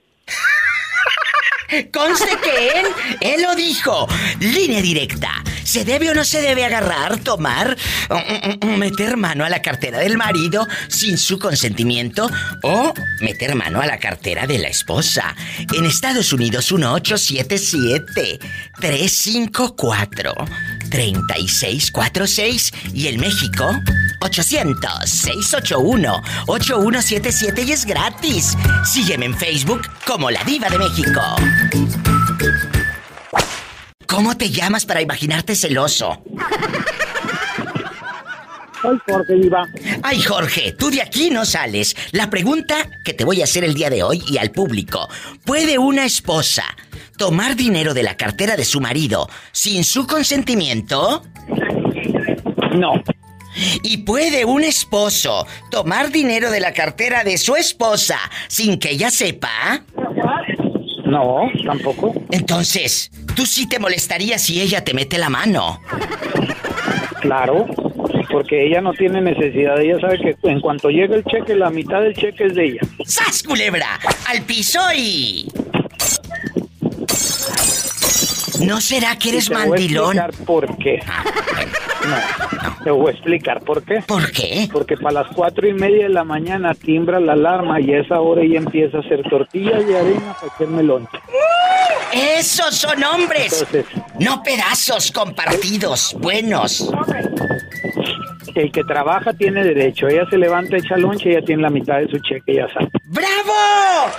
Conste que él, él lo dijo. Línea directa. ¿Se debe o no se debe agarrar, tomar, mm, mm, mm, meter mano a la cartera del marido sin su consentimiento o meter mano a la cartera de la esposa? En Estados Unidos 1877-354-3646 y en México 800-681-8177 y es gratis. Sígueme en Facebook como La Diva de México. ¿Cómo te llamas para imaginarte celoso? Ay, Jorge, Diva. Ay, Jorge, tú de aquí no sales. La pregunta que te voy a hacer el día de hoy y al público. ¿Puede una esposa tomar dinero de la cartera de su marido sin su consentimiento? No. ¿Y puede un esposo tomar dinero de la cartera de su esposa sin que ella sepa? No, tampoco. Entonces, tú sí te molestarías si ella te mete la mano. Claro, porque ella no tiene necesidad. Ella sabe que en cuanto llega el cheque, la mitad del cheque es de ella. ¡Sas, culebra! ¡Al piso y... ¿No será que eres Y te voy a mandilón? explicar por qué. No, te voy a explicar por qué. ¿Por qué? Porque para las cuatro y media de la mañana timbra la alarma y a esa hora ella empieza a hacer tortillas de arena para hacerme lonche. ¡Esos son hombres! Entonces, No pedazos compartidos, buenos. el que trabaja tiene derecho. Ella se levanta, echa lonche y ella tiene la mitad de su cheque, ya sabe. ¡Bravo!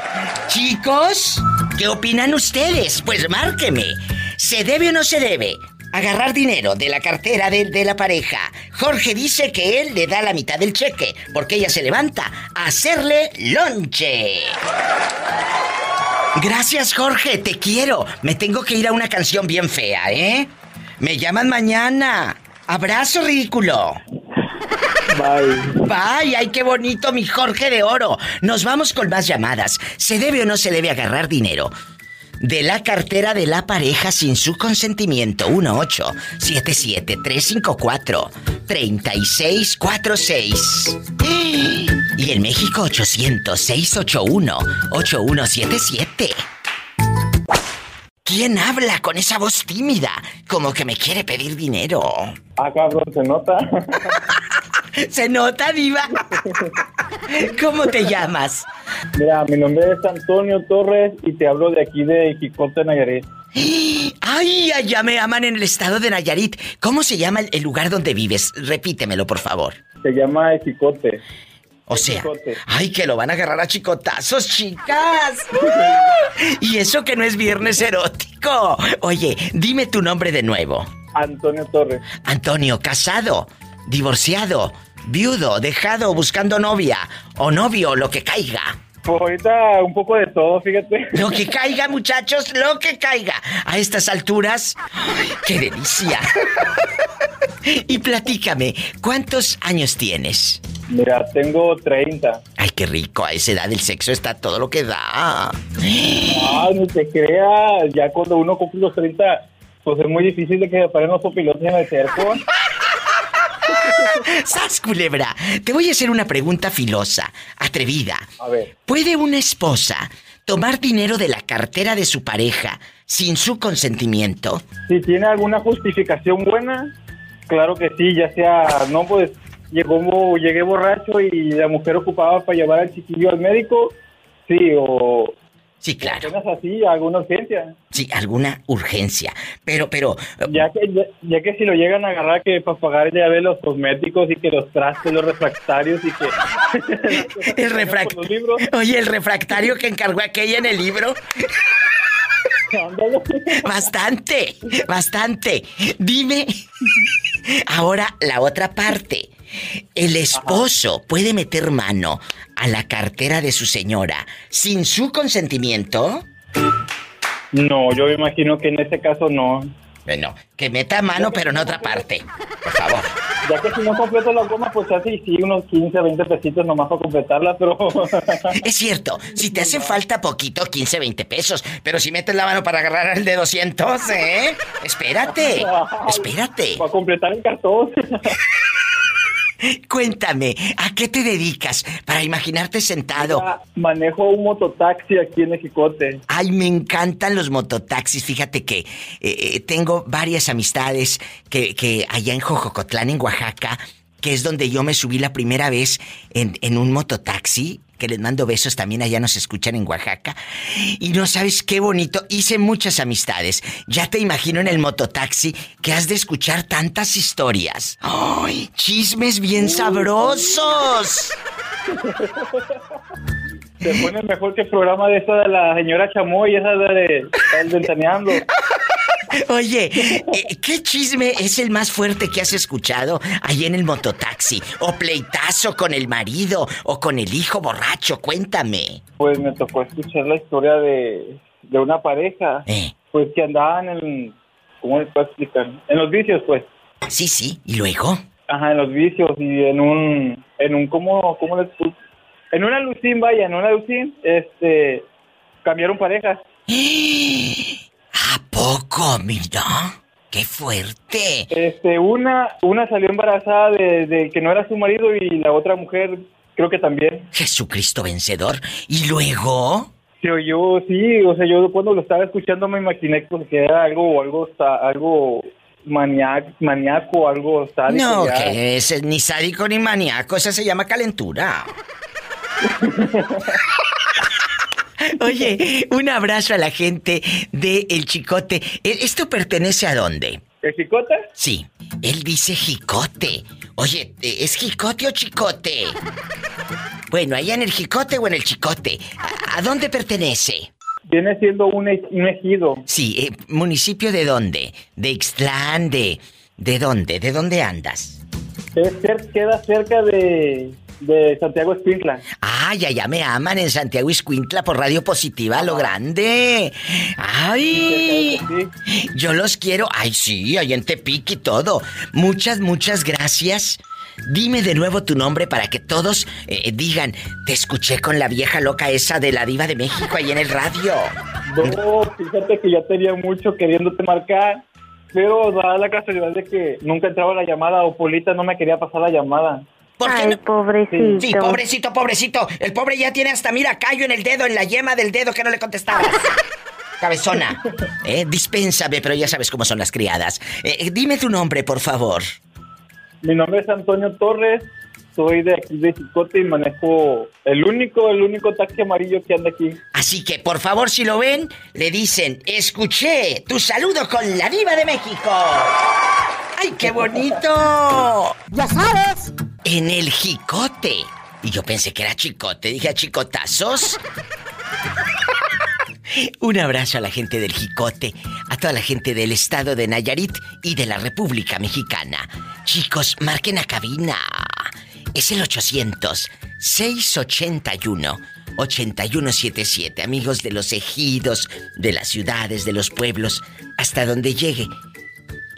Chicos, ¿qué opinan ustedes? Pues márqueme. ¿Se debe o no se debe agarrar dinero de la cartera de, de la pareja? Jorge dice que él le da la mitad del cheque porque ella se levanta a hacerle lonche. Gracias, Jorge, te quiero. Me tengo que ir a una canción bien fea, ¿eh? Me llaman mañana. Abrazo, ridículo. Bye. Bye, ay, qué bonito mi Jorge de Oro. Nos vamos con más llamadas. ¿Se debe o no se debe agarrar dinero? De la cartera de la pareja sin su consentimiento. 1877-354-3646. Y en México 800-681-8177. ¿Quién habla con esa voz tímida? Como que me quiere pedir dinero. Ah, cabrón, se nota. ¿Se nota, diva? ¿Cómo te llamas? Mira, mi nombre es Antonio Torres y te hablo de aquí de Jicote, Nayarit. Ay, allá me aman en el estado de Nayarit. ¿Cómo se llama el, lugar donde vives? Repítemelo, por favor. Se llama Jicote. O sea, Chicote. ay, que lo van a agarrar a chicotazos, chicas. Y eso que no es viernes erótico. Oye, dime tu nombre de nuevo. Antonio Torres. Antonio, casado, divorciado, viudo, dejado, buscando novia o novio, lo que caiga. Pues ahorita un poco de todo, fíjate. Lo que caiga, muchachos, lo que caiga. A estas alturas, ¡ay, qué delicia. y platícame, ¿cuántos años tienes? Mira, tengo 30. Ay, qué rico, a esa edad el sexo está todo lo que da. Ah, no te creas. Ya cuando uno cumple los 30, pues es muy difícil de que paren los pilotos en el cerco. ¡Sas, culebra! Te voy a hacer una pregunta filosa, atrevida. A ver. ¿Puede una esposa tomar dinero de la cartera de su pareja sin su consentimiento? Si tiene alguna justificación buena, claro que sí, ya sea, no, pues llegó, llegué borracho y la mujer ocupaba para llevar al chiquillo al médico, sí, o... Sí, claro. Apenas así, alguna urgencia. Sí, alguna urgencia. Pero, pero... Ya que, ya, ya que si lo llegan a agarrar que para pagar ya ve los cosméticos y que los trastes, los refractarios y que... El refractario. Oye, el refractario que encargó aquella en el libro. Bastante, bastante. Dime. Ahora la otra parte. ¿El esposo puede meter mano a la cartera de su señora sin su consentimiento? No, yo me imagino que en este caso no. Bueno, que meta mano pero en otra parte. Por favor. Ya que si no completo la goma, pues así sí, unos 15, 20 pesitos nomás para completarla, pero... Es cierto, si te hace falta poquito, 15, 20 pesos, pero si metes la mano para agarrar el de 200, ¿eh? Espérate, espérate. Para completar el cartón. Cuéntame, ¿a qué te dedicas para imaginarte sentado? Mira, manejo un mototaxi aquí en Ejicote. Ay, me encantan los mototaxis. Fíjate que eh, eh, tengo varias amistades que, que allá en Jojocotlán, en Oaxaca, que es donde yo me subí la primera vez en, en un mototaxi, que les mando besos también allá nos escuchan en Oaxaca. Y no sabes qué bonito, hice muchas amistades. Ya te imagino en el mototaxi que has de escuchar tantas historias. ¡Ay! Chismes bien sabrosos. Se pone mejor que el programa de esa de la señora Chamoy, esa de, el ventaneando. Oye, eh, ¿qué chisme es el más fuerte que has escuchado ahí en el mototaxi? ¿O pleitazo con el marido o con el hijo borracho? Cuéntame. Pues me tocó escuchar la historia de, de una pareja, pues que andaban en, ¿cómo les puedo explicar? En los vicios, pues. Sí, sí, ¿y luego? Ajá, en los vicios y en un, en un, ¿cómo, cómo les explico? En una lucín, vaya, en una lucín, este, cambiaron parejas. ¿A poco, mira? ¡Qué fuerte! Este, una, una salió embarazada de, de que no era su marido y la otra mujer creo que también. Jesucristo vencedor. ¿Y luego? Sí, yo sí, o sea, yo cuando lo estaba escuchando me imaginé que era algo, algo, algo maniaco, maníaco, algo sádico. No, ya. que es ni sádico ni maníaco, esa se llama calentura. Oye, un abrazo a la gente de El Chicote. ¿E- ¿Esto pertenece a dónde? ¿El Chicote? Sí, él dice Jicote. Oye, ¿e- ¿es Jicote o Chicote? Bueno, allá en el Jicote o en el Chicote. ¿A, a dónde pertenece? Viene siendo un, un ejido. Sí, eh, ¿municipio de dónde? ¿De Ixtlán? ¿De, ¿De dónde? ¿De dónde andas? Es cer- queda cerca de, de Santiago Escuintla. Ah, ya, ya me aman en Santiago Iscuintla por Radio Positiva, lo grande. ¡Ay! Yo los quiero. Ay, sí, ahí en Tepic y todo. Muchas, muchas gracias. Dime de nuevo tu nombre para que todos eh, digan, te escuché con la vieja loca esa de la diva de México ahí en el radio. No, fíjate que ya tenía mucho queriéndote marcar, pero da la casualidad de que nunca entraba la llamada o Polita no me quería pasar la llamada. Ay, pobrecito. Sí, pobrecito, pobrecito. El pobre ya tiene hasta, mira, callo en el dedo, en la yema del dedo que no le contestabas. Cabezona. Eh, dispénsame, pero ya sabes cómo son las criadas. Eh, eh, dime tu nombre, por favor. Mi nombre es Antonio Torres, soy de aquí de Chicote y manejo el único, el único taxi amarillo que anda aquí. Así que, por favor, si lo ven, le dicen, escuché tu saludo con la diva de México. ¡Ay, qué bonito! Ya sabes. En el jicote. Y yo pensé que era chicote, dije a chicotazos. Un abrazo a la gente del Jicote, a toda la gente del estado de Nayarit y de la República Mexicana. Chicos, marquen a cabina. Es el 800-681-8177. Amigos de los ejidos, de las ciudades, de los pueblos, hasta donde llegue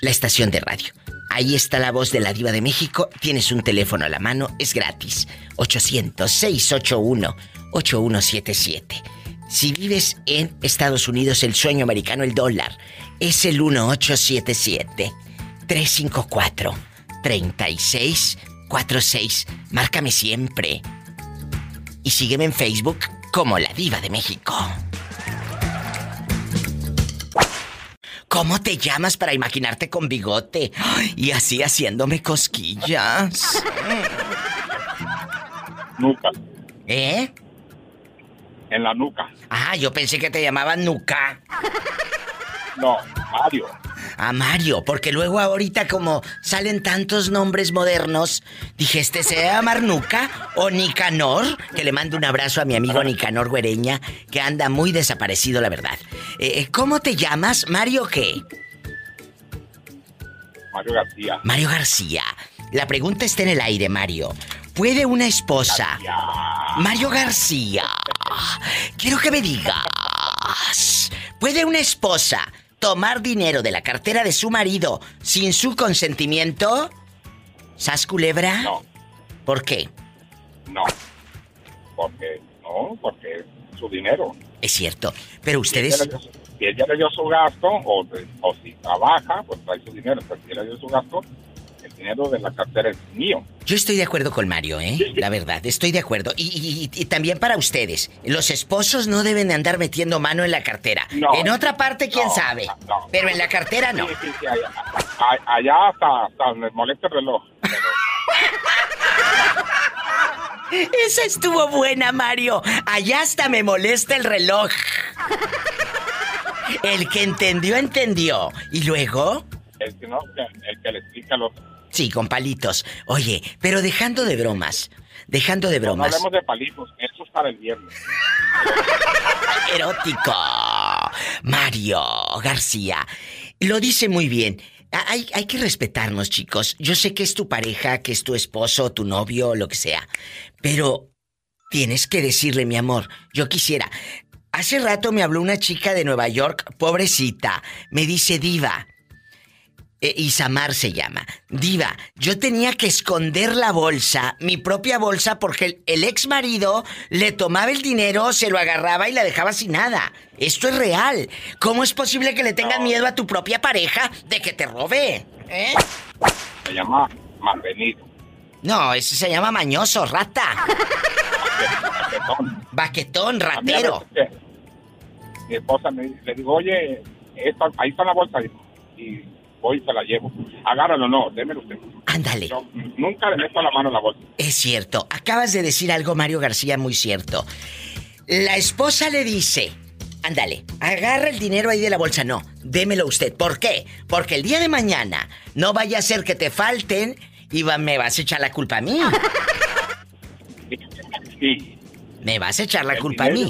la estación de radio. Ahí está la voz de la diva de México. Tienes un teléfono a la mano, es gratis. 800-681-8177. Si vives en Estados Unidos, el sueño americano, el dólar, es el 1877-354-3646. Márcame siempre. Y sígueme en Facebook como La Diva de México. ¿Cómo te llamas para imaginarte con bigote? Y así haciéndome cosquillas. Nuca. ¿Eh? En la nuca. Ah, yo pensé que te llamaban Nuca. No, Mario. A Mario, porque luego ahorita como salen tantos nombres modernos, dije, este se va a llamar Nuca o Nicanor, que le mando un abrazo a mi amigo Nicanor Güereña, que anda muy desaparecido, la verdad. Eh, ¿Cómo te llamas? ¿Mario qué? Mario García. Mario García. La pregunta está en el aire, Mario. ¿Puede una esposa... Mario García. Quiero que me digas. ¿Puede una esposa tomar dinero de la cartera de su marido sin su consentimiento? ¿Sas culebra? No. ¿Por qué? No. Porque, no, porque es su dinero. Es cierto. Pero Si ustedes... ella le dio- Si ella le dio su gasto, o, o si trabaja, pues trae su dinero. Pero si ella le dio su gasto, dinero de la cartera es mío. Yo estoy de acuerdo con Mario, ¿eh? La verdad, estoy de acuerdo. Y, y- y también para ustedes, los esposos no deben de andar metiendo mano en la cartera. No. en otra parte, quién sabe. Pero en la cartera no. Sí, sí, sí, allá, allá hasta, hasta me molesta el reloj. Esa estuvo buena, Mario. Allá hasta me molesta el reloj. El que entendió, entendió. ¿Y luego? El que no, el que le explica los... Sí, con palitos. Oye, pero dejando de bromas. Dejando de No bromas. hablemos de palitos, eso es para el viernes. erótico. Mario García. Lo dice muy bien. Hay, hay que respetarnos, chicos. Yo sé que es tu pareja, que es tu esposo, tu novio, lo que sea. Pero tienes que decirle, mi amor, yo quisiera. Hace rato me habló una chica de Nueva York, pobrecita. Me dice, diva. Eh, Isamar se llama. Diva, yo tenía que esconder la bolsa, mi propia bolsa, porque el, el ex marido le tomaba el dinero, se lo agarraba y la dejaba sin nada. Esto es real. ¿Cómo es posible que le tengas miedo a tu propia pareja de que te robe? ¿Eh? Se llama Malvenido. No, ese se llama mañoso, rata. Baquetón. Baquetón, ratero. que Mi esposa me le digo, oye, esta- ahí está la bolsa. Y voy y se la llevo. Agárralo, no, démelo usted. Ándale. Yo nunca le meto la mano en la bolsa. Es cierto, acabas de decir algo, Mario García, muy cierto. La esposa le dice, ándale, agarra el dinero ahí de la bolsa. No, démelo usted. ¿Por qué? Porque el día de mañana no vaya a ser que te falten y va- me vas a echar la culpa a mí. Sí. Me vas a echar la El culpa a mí.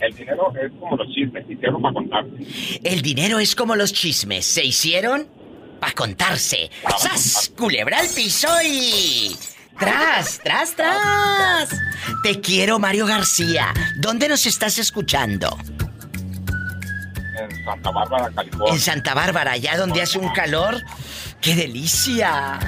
El dinero es como los chismes, y tengo para contar. El dinero es como los chismes. ¿Se hicieron? Para contarse. ¡Sas! Culebra al piso y... ¡Tras, tras, tras! Te quiero, Mario García. ¿Dónde nos estás escuchando? En Santa Bárbara, California. En Santa Bárbara, allá donde hace un calor. ¡Qué delicia!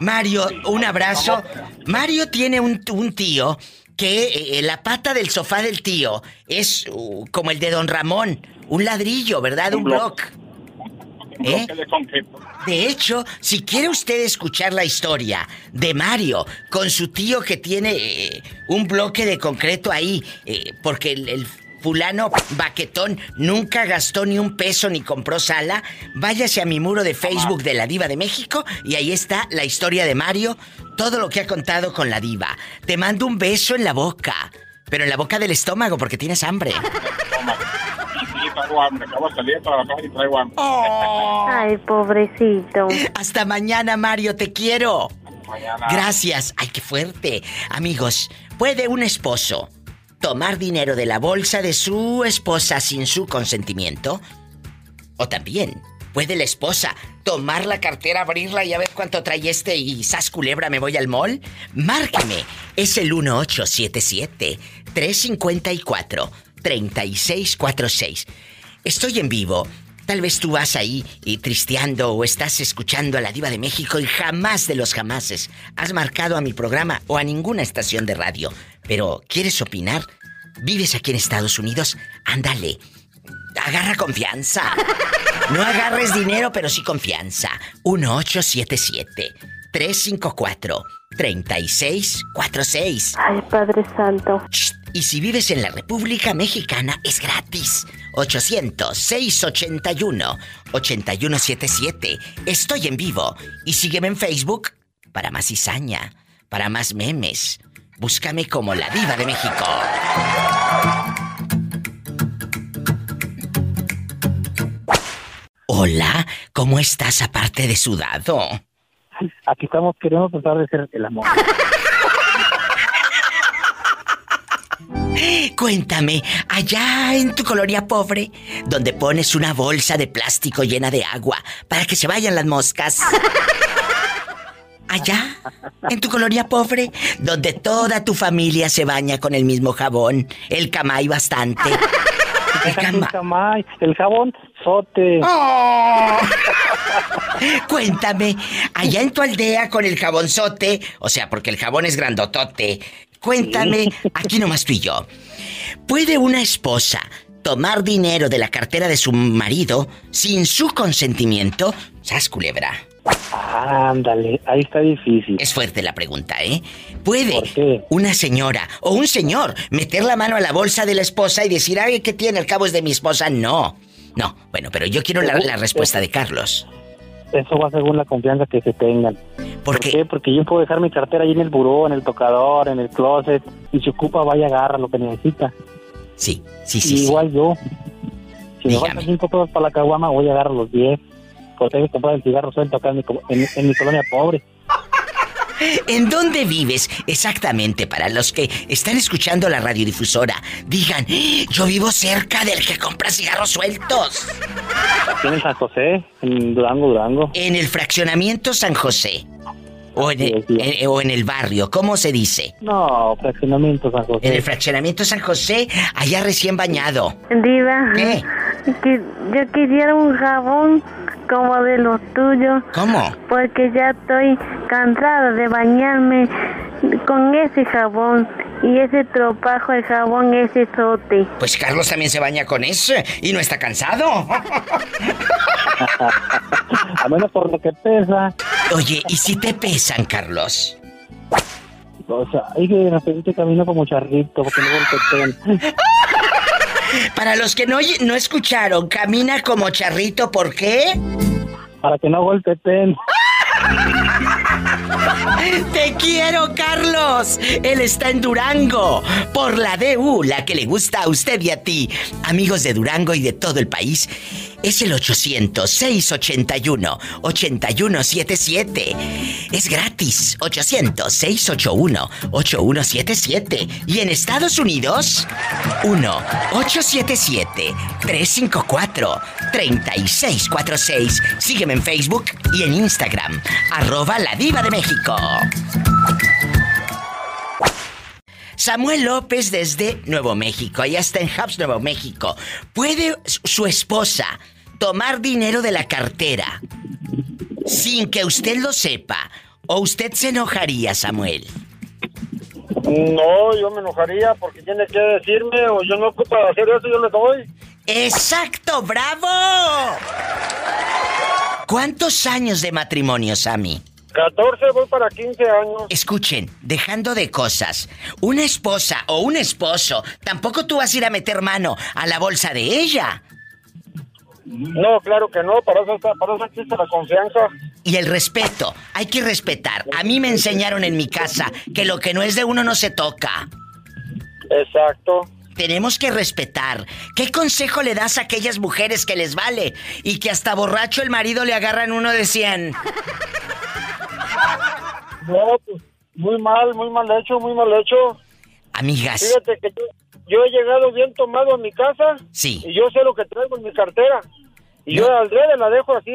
Mario, un abrazo. Mario tiene un, un tío que eh, la pata del sofá del tío es uh, como el de Don Ramón. Un ladrillo, ¿verdad? Un. ¿Eh? bloque de concreto. De hecho, si quiere usted escuchar la historia de Mario con su tío que tiene eh, un bloque de concreto ahí, eh, porque el, el fulano baquetón nunca gastó ni un peso ni compró sala, váyase a mi muro de Facebook de la Diva de México y ahí está la historia de Mario, todo lo que ha contado con la Diva. Te mando un beso en la boca, pero en la boca del estómago porque tienes hambre. Y sí, traigo hambre. Acabo de salir de trabajar y traigo hambre. Ay, pobrecito. Hasta mañana, Mario, te quiero. Mañana. Gracias. Ay, qué fuerte. Amigos, ¿puede un esposo tomar dinero de la bolsa de su esposa sin su consentimiento. O también puede la esposa tomar la cartera, abrirla y a ver cuánto trae este y sas culebra me voy al mall. Márqueme. Es el 1877 354 3646. Estoy en vivo. Tal vez tú vas ahí y tristeando o estás escuchando a la diva de México y jamás de los jamases has marcado a mi programa o a ninguna estación de radio. Pero, ¿quieres opinar? ¿Vives aquí en Estados Unidos? Ándale. Agarra confianza. No agarres dinero, pero sí confianza. 1877 354 3646. Ay, Padre Santo. Y si vives en la República Mexicana, es gratis. 800-681-8177. Estoy en vivo. Y sígueme en Facebook para más cizaña, para más memes. Búscame como la diva de México. Hola, ¿cómo estás aparte de sudado? Aquí estamos queriendo tratar de ser el amor. Cuéntame, allá en tu colonia pobre, donde pones una bolsa de plástico llena de agua para que se vayan las moscas. Allá, en tu colonia pobre, donde toda tu familia se baña con el mismo jabón, el camay bastante. El camay, el jabón sote. Oh. Cuéntame, allá en tu aldea con el jabonzote, o sea, porque el jabón es grandotote. Cuéntame, aquí nomás tú y yo. ¿Puede una esposa tomar dinero de la cartera de su marido sin su consentimiento? ¿Sas culebra? Ándale, ahí está difícil. Es fuerte la pregunta, ¿eh? ¿Puede una señora o un señor meter la mano a la bolsa de la esposa y decir, ay, ¿qué tiene? El cabo es de mi esposa? No. No, bueno, pero yo quiero la, la respuesta de Carlos. Eso va según la confianza que se tengan. ¿Por, qué? Porque yo puedo dejar mi cartera ahí en el buró, en el tocador, en el closet, y si ocupa, vaya, agarra lo que necesita. Sí, sí, sí. igual yo. Si me faltan cinco pesos para la caguama, voy a agarrar los diez. Porque tengo que comprar el cigarro suelto acá en mi, en- en mi colonia pobre. ¿En dónde vives exactamente para los que están escuchando la radiodifusora? Digan, yo vivo cerca del que compra cigarros sueltos. Aquí en San José, en Durango, Durango. En el fraccionamiento San José. O en, el, en- o en el barrio, ¿cómo se dice? No, fraccionamiento San José. En el fraccionamiento San José, allá recién bañado. Diva. ¿Qué? Que yo quisiera un jabón como de los tuyos. ¿Cómo? Porque ya estoy cansada de bañarme con ese jabón. Y ese tropajo de jabón, ese sote. Pues Carlos también se baña con eso y no está cansado. A menos por lo que pesa. Oye, ¿y si te pesan, Carlos? O sea, hay que de repente camino como charrito porque no golpeen. Para los que no, oye- no escucharon, camina como charrito, ¿por qué? Para que no golpeen. Te quiero, Carlos. Él está en Durango. Por la DU, la que le gusta a usted y a ti. Amigos de Durango y de todo el país. Es el 800-681-8177. Es gratis. 800-681-8177. Y en Estados Unidos, 1-877-354-3646. Sígueme en Facebook y en Instagram. Arroba la diva de México. Samuel López desde Nuevo México, allá está en Hubs, Nuevo México. ¿Puede su- esposa tomar dinero de la cartera sin que usted lo sepa? ¿O usted se enojaría, Samuel? No, yo me enojaría porque tiene que decirme o yo no ocupo hacer eso, yo le doy. ¡Exacto! ¡Bravo! ¿Cuántos años de matrimonio, Sammy? 14, voy para 15 años. Escuchen, dejando de cosas, una esposa o un esposo, tampoco tú vas a ir a meter mano a la bolsa de ella. No, claro que no, para eso, está, para eso existe la confianza. Y el respeto, hay que respetar. A mí me enseñaron en mi casa que lo que no es de uno no se toca. Exacto. Tenemos que respetar. ¿Qué consejo le das a aquellas mujeres que les vale y que hasta borracho el marido le agarran uno de 100? No, pues muy mal, muy mal hecho, muy mal hecho. Amigas. Fíjate que yo, yo he llegado bien tomado a mi casa. Sí. Y yo sé lo que traigo en mi cartera. Y yo al dedo la dejo así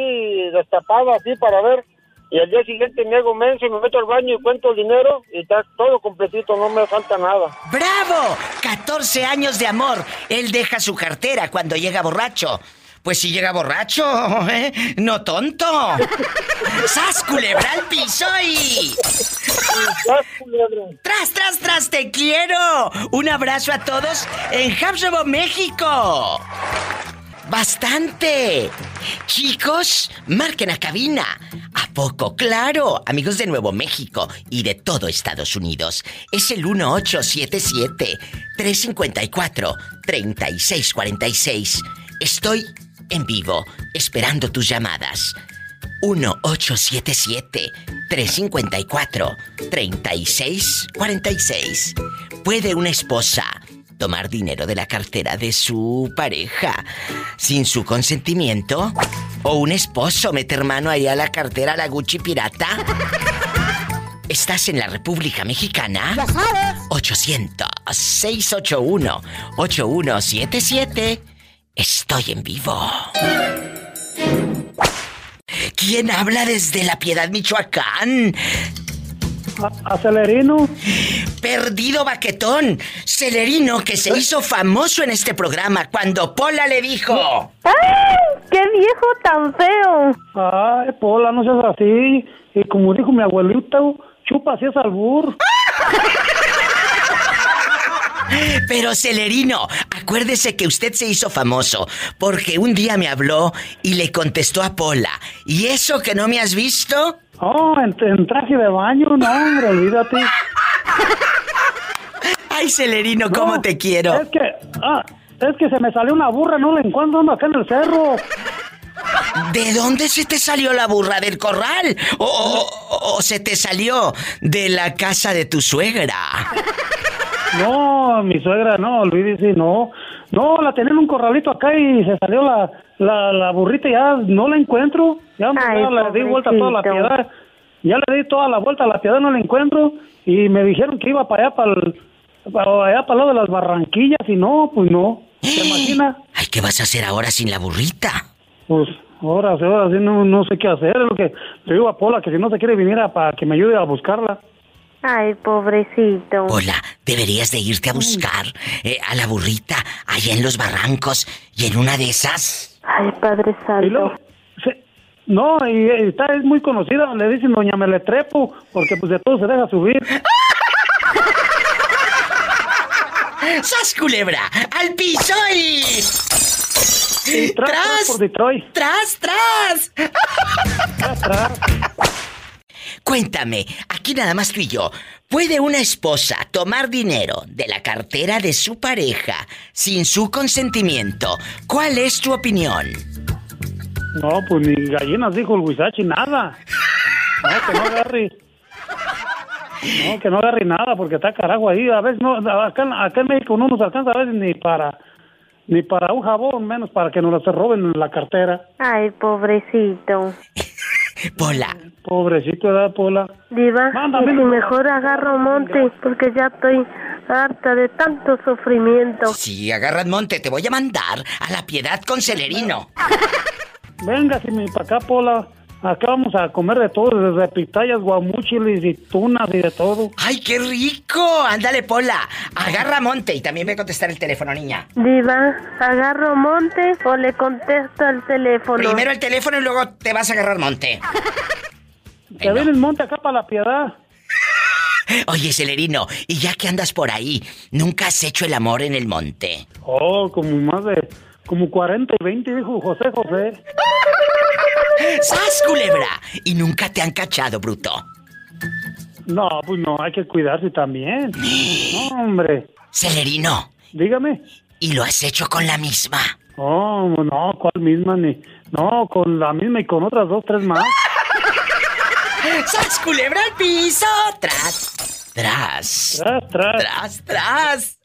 destapada, así para ver. Y al día siguiente me hago menso y me meto al baño y cuento el dinero y está todo completito, no me falta nada. ¡Bravo! 14 años de amor. Él deja su cartera cuando llega borracho. Pues si llega borracho, ¿eh? No tonto. ¡Sas, culebra al piso y... ¡Tras, tras, tras! ¡Te quiero! Un abrazo a todos en Habsburgo, México. ¡Bastante! Chicos, marquen a cabina. ¿A poco? Claro, amigos de Nuevo México y de todo Estados Unidos. Es el 1877-354-3646. Estoy en vivo, esperando tus llamadas. 1877-354-3646. ¿Puede una esposa tomar dinero de la cartera de su pareja sin su consentimiento? ¿O un esposo meter mano ahí a la cartera a la Gucci pirata? ¿Estás en la República Mexicana? ¡Ya sabes! 800-681-8177. Estoy en vivo. ¿Quién habla desde La Piedad, Michoacán? A, Celerino. Perdido baquetón. Celerino que se hizo famoso en este programa cuando Pola le dijo. ¡Ay! ¡Qué viejo tan feo! Ay, Pola, no seas así. Y como dijo mi abuelito, chupa si es albur. Pero Celerino, acuérdese que usted se hizo famoso porque un día me habló y le contestó a Pola. ¿Y eso que no me has visto? Oh, en, en traje de baño, no, hombre, olvídate. Ay, Celerino, ¿cómo No, te quiero? Es que, ah, es que se me salió una burra, no la encuentro ando acá en el cerro. ¿De dónde se te salió la burra del corral? ¿O, o- o se te salió de la casa de tu suegra? No, mi suegra, no, olvídese, no. No, la tenía en un corralito acá y se salió la, la, la burrita y ya no la encuentro. Ya, Ay, ya le di vuelta a toda la piedad. Ya le di toda la vuelta a la piedad, no la encuentro. Y me dijeron que iba para allá, para, el, para allá, para el lado de las Barranquillas. Y no, pues no. ¿Se imagina? Ay, ¿qué vas a hacer ahora sin la burrita? Pues ahora, ahora sí no, no sé qué hacer. Es lo que le digo a Pola, que si no se quiere venir a, para que me ayude a buscarla. Ay, pobrecito. Hola, deberías de irte a buscar eh, a la burrita allá en los barrancos y en una de esas. Ay, Padre Santo. No, y, y está, es muy conocida, le dicen Doña Meletrepo, porque pues de todo se deja subir. ¡Sas culebra! ¡Al piso y... tras, tras por Detroit. ¡Tras, tras! Cuéntame, aquí nada más tú y yo. ¿Puede una esposa tomar dinero de la cartera de su pareja sin su consentimiento? ¿Cuál es tu opinión? No, pues ni gallinas dijo el Huizachi, nada. No, que no agarre. No, que no agarre nada porque está carajo ahí. A veces no, acá, acá en México no nos alcanza a veces ni para ni para un jabón, menos para que nos lo roben en la cartera. Ay, pobrecito. Pola. Pobrecito, ¿verdad, Pola? Diva, Mándame y si una- mejor agarro monte, porque ya estoy harta de tanto sufrimiento. Si agarras monte, te voy a mandar a la piedad con celerino. Venga, si me para acá, Pola. Acá vamos a comer de todo, desde pitayas, guamuchilis y tunas y de todo. ¡Ay, qué rico! Ándale, Pola. Agarra monte y también ve a contestar el teléfono, niña. Diva, agarro monte o le contesto al teléfono. Primero el teléfono y luego te vas a agarrar monte. Que viene el monte acá para la piedad. Oye, Celerino, y ya que andas por ahí, ¿nunca has hecho el amor en el monte? Oh, como más de... Como 40 y 20, dijo José José. ¡Sas, culebra! Y nunca te han cachado, bruto. No, pues no, hay que cuidarse también. No, hombre. Celerino. Dígame. ¿Y lo has hecho con la misma? Oh, no, ¿cuál misma? Ni... No, con la misma y con otras dos, tres más. ¡Sas, culebra al piso! ¡Tras! ¡Tras! Tras, tras. ¡Tras, tras!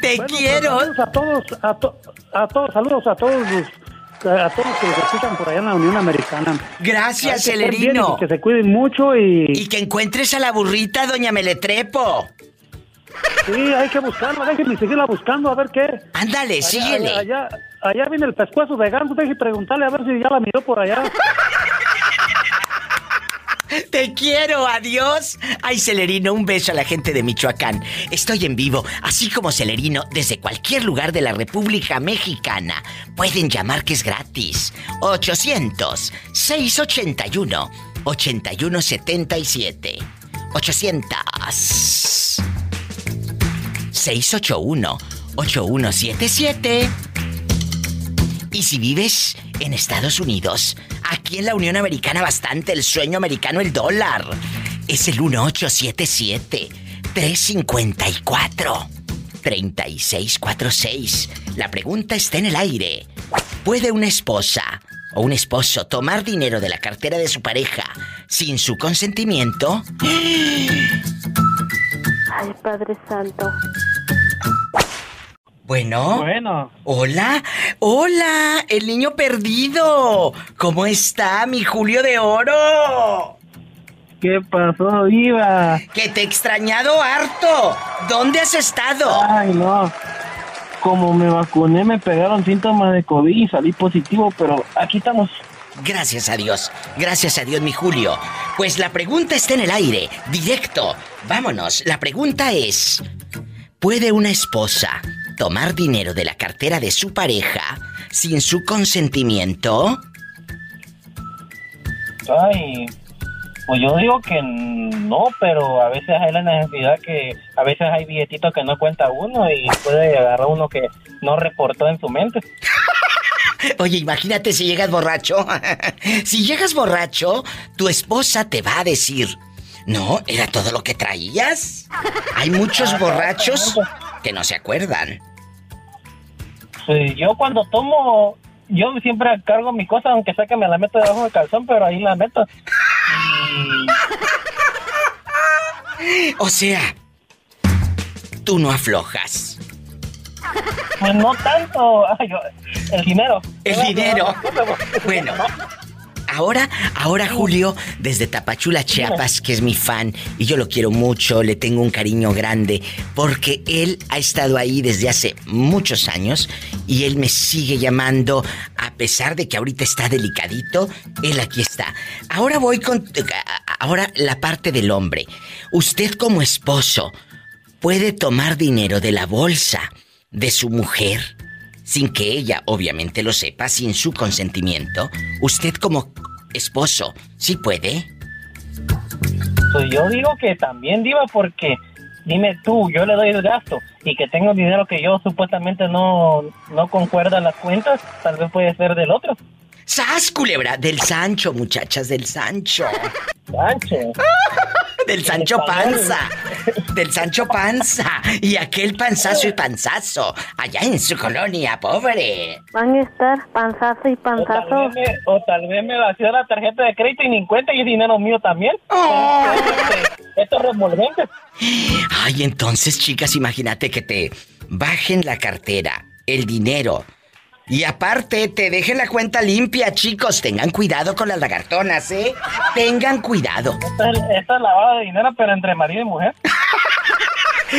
¡Te Bueno, quiero! pues, Saludos a todos, a, to- a todos, saludos a todos los, a todos los que escuchan por allá en la Unión Americana. Gracias, Ay, que Celerino. y Que se cuiden mucho y... Y que encuentres a la burrita, doña Meletrepo. Sí, hay que buscarla, déjenme seguirla buscando a ver qué. Ándale, Allá- síguele. Allá, allá viene el pescuezo de ganso, déjeme preguntarle a ver si ya la miró por allá. Te quiero, adiós. Ay, Celerino, un beso a la gente de Michoacán. Estoy en vivo, así como Celerino, desde cualquier lugar de la República Mexicana. Pueden llamar que es gratis. 800-681-8177. 800. 681-8177. Y si vives en Estados Unidos, aquí en la Unión Americana bastante, el sueño americano, el dólar, es el 1877-354-3646. La pregunta está en el aire. ¿Puede una esposa o un esposo tomar dinero de la cartera de su pareja sin su consentimiento? Ay, Padre Santo. Bueno. Bueno. Hola, hola, el niño perdido. ¿Cómo está mi Julio de Oro? ¿Qué pasó, Diva? Que te he extrañado harto. ¿Dónde has estado? Ay, no. Como me vacuné, me pegaron síntomas de COVID y salí positivo, pero aquí estamos. Gracias a Dios, gracias a Dios, mi Julio. Pues la pregunta está en el aire, directo. Vámonos, la pregunta es, ¿puede una esposa tomar dinero de la cartera de su pareja sin su consentimiento? Ay, pues yo digo que no, pero a veces hay la necesidad que a veces hay billetitos que no cuenta uno y puede agarrar uno que no reportó en su mente. Oye, imagínate si llegas borracho. si llegas borracho, tu esposa te va a decir, no, era todo lo que traías. Hay muchos borrachos que no se acuerdan. Pues yo cuando tomo, yo siempre cargo mi cosa, aunque sea que me la meto debajo del calzón, pero ahí la meto. O sea, tú no aflojas. Pues no tanto, ay, yo- el dinero. El dinero. Bueno, ahora, ahora Julio, desde Tapachula, Chiapas, que es mi fan, y yo lo quiero mucho, le tengo un cariño grande, porque él ha estado ahí desde hace muchos años y él me sigue llamando, a pesar de que ahorita está delicadito, él aquí está. Ahora voy con, ahora la parte del hombre. Usted como esposo, ¿puede tomar dinero de la bolsa de su mujer? Sin que ella obviamente lo sepa, sin su consentimiento, usted como esposo, ¿sí puede? Pues yo digo que también, Diva, porque dime tú, yo le doy el gasto y que tengo dinero que yo supuestamente no, no concuerda las cuentas, tal vez puede ser del otro. ¡Sas, culebra! Del Sancho, muchachas, del Sancho. Sancho. Del Sancho Panza. Del Sancho Panza. Y aquel panzazo y panzazo. Allá en su colonia, pobre. Van a estar panzazo y O tal, panzazo. vez me, o tal vez me vació la tarjeta de crédito y ni cuenta y es dinero mío también. Estos remolventes. Ay, entonces, chicas, imagínate que te bajen la cartera, el dinero. Y aparte, te dejen la cuenta limpia, chicos. Tengan cuidado con las lagartonas, ¿eh? Tengan cuidado. Esta es, esta es lavado de dinero, pero entre marido y mujer.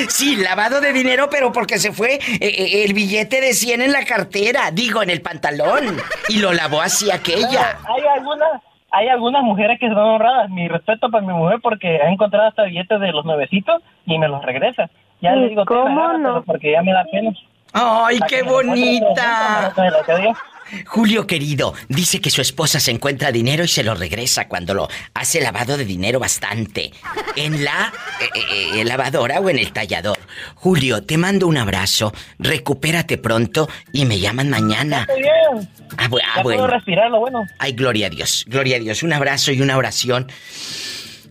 Sí, lavado de dinero, pero porque se fue eh, eh, el billete de 100 en la cartera, digo, en el pantalón. Y lo lavó así aquella. Hay algunas, hay algunas mujeres que son honradas. Mi respeto para mi mujer porque ha encontrado hasta billetes de los nuevecitos y me los regresa. Ya le digo, ¿Cómo no? Porque ya me da pena. ¡Ay, qué bonita! 300, me lo que dio. Julio querido, dice que su esposa se encuentra dinero y se lo regresa cuando lo hace lavado de dinero bastante. En la eh, eh, eh, lavadora o en el tallador. Julio, te mando un abrazo, recupérate pronto y me llaman mañana. Bien. Ah, bu- ah, ya bueno. puedo respirar, lo bueno. Ay, gloria a Dios, gloria a Dios. Un abrazo y una oración.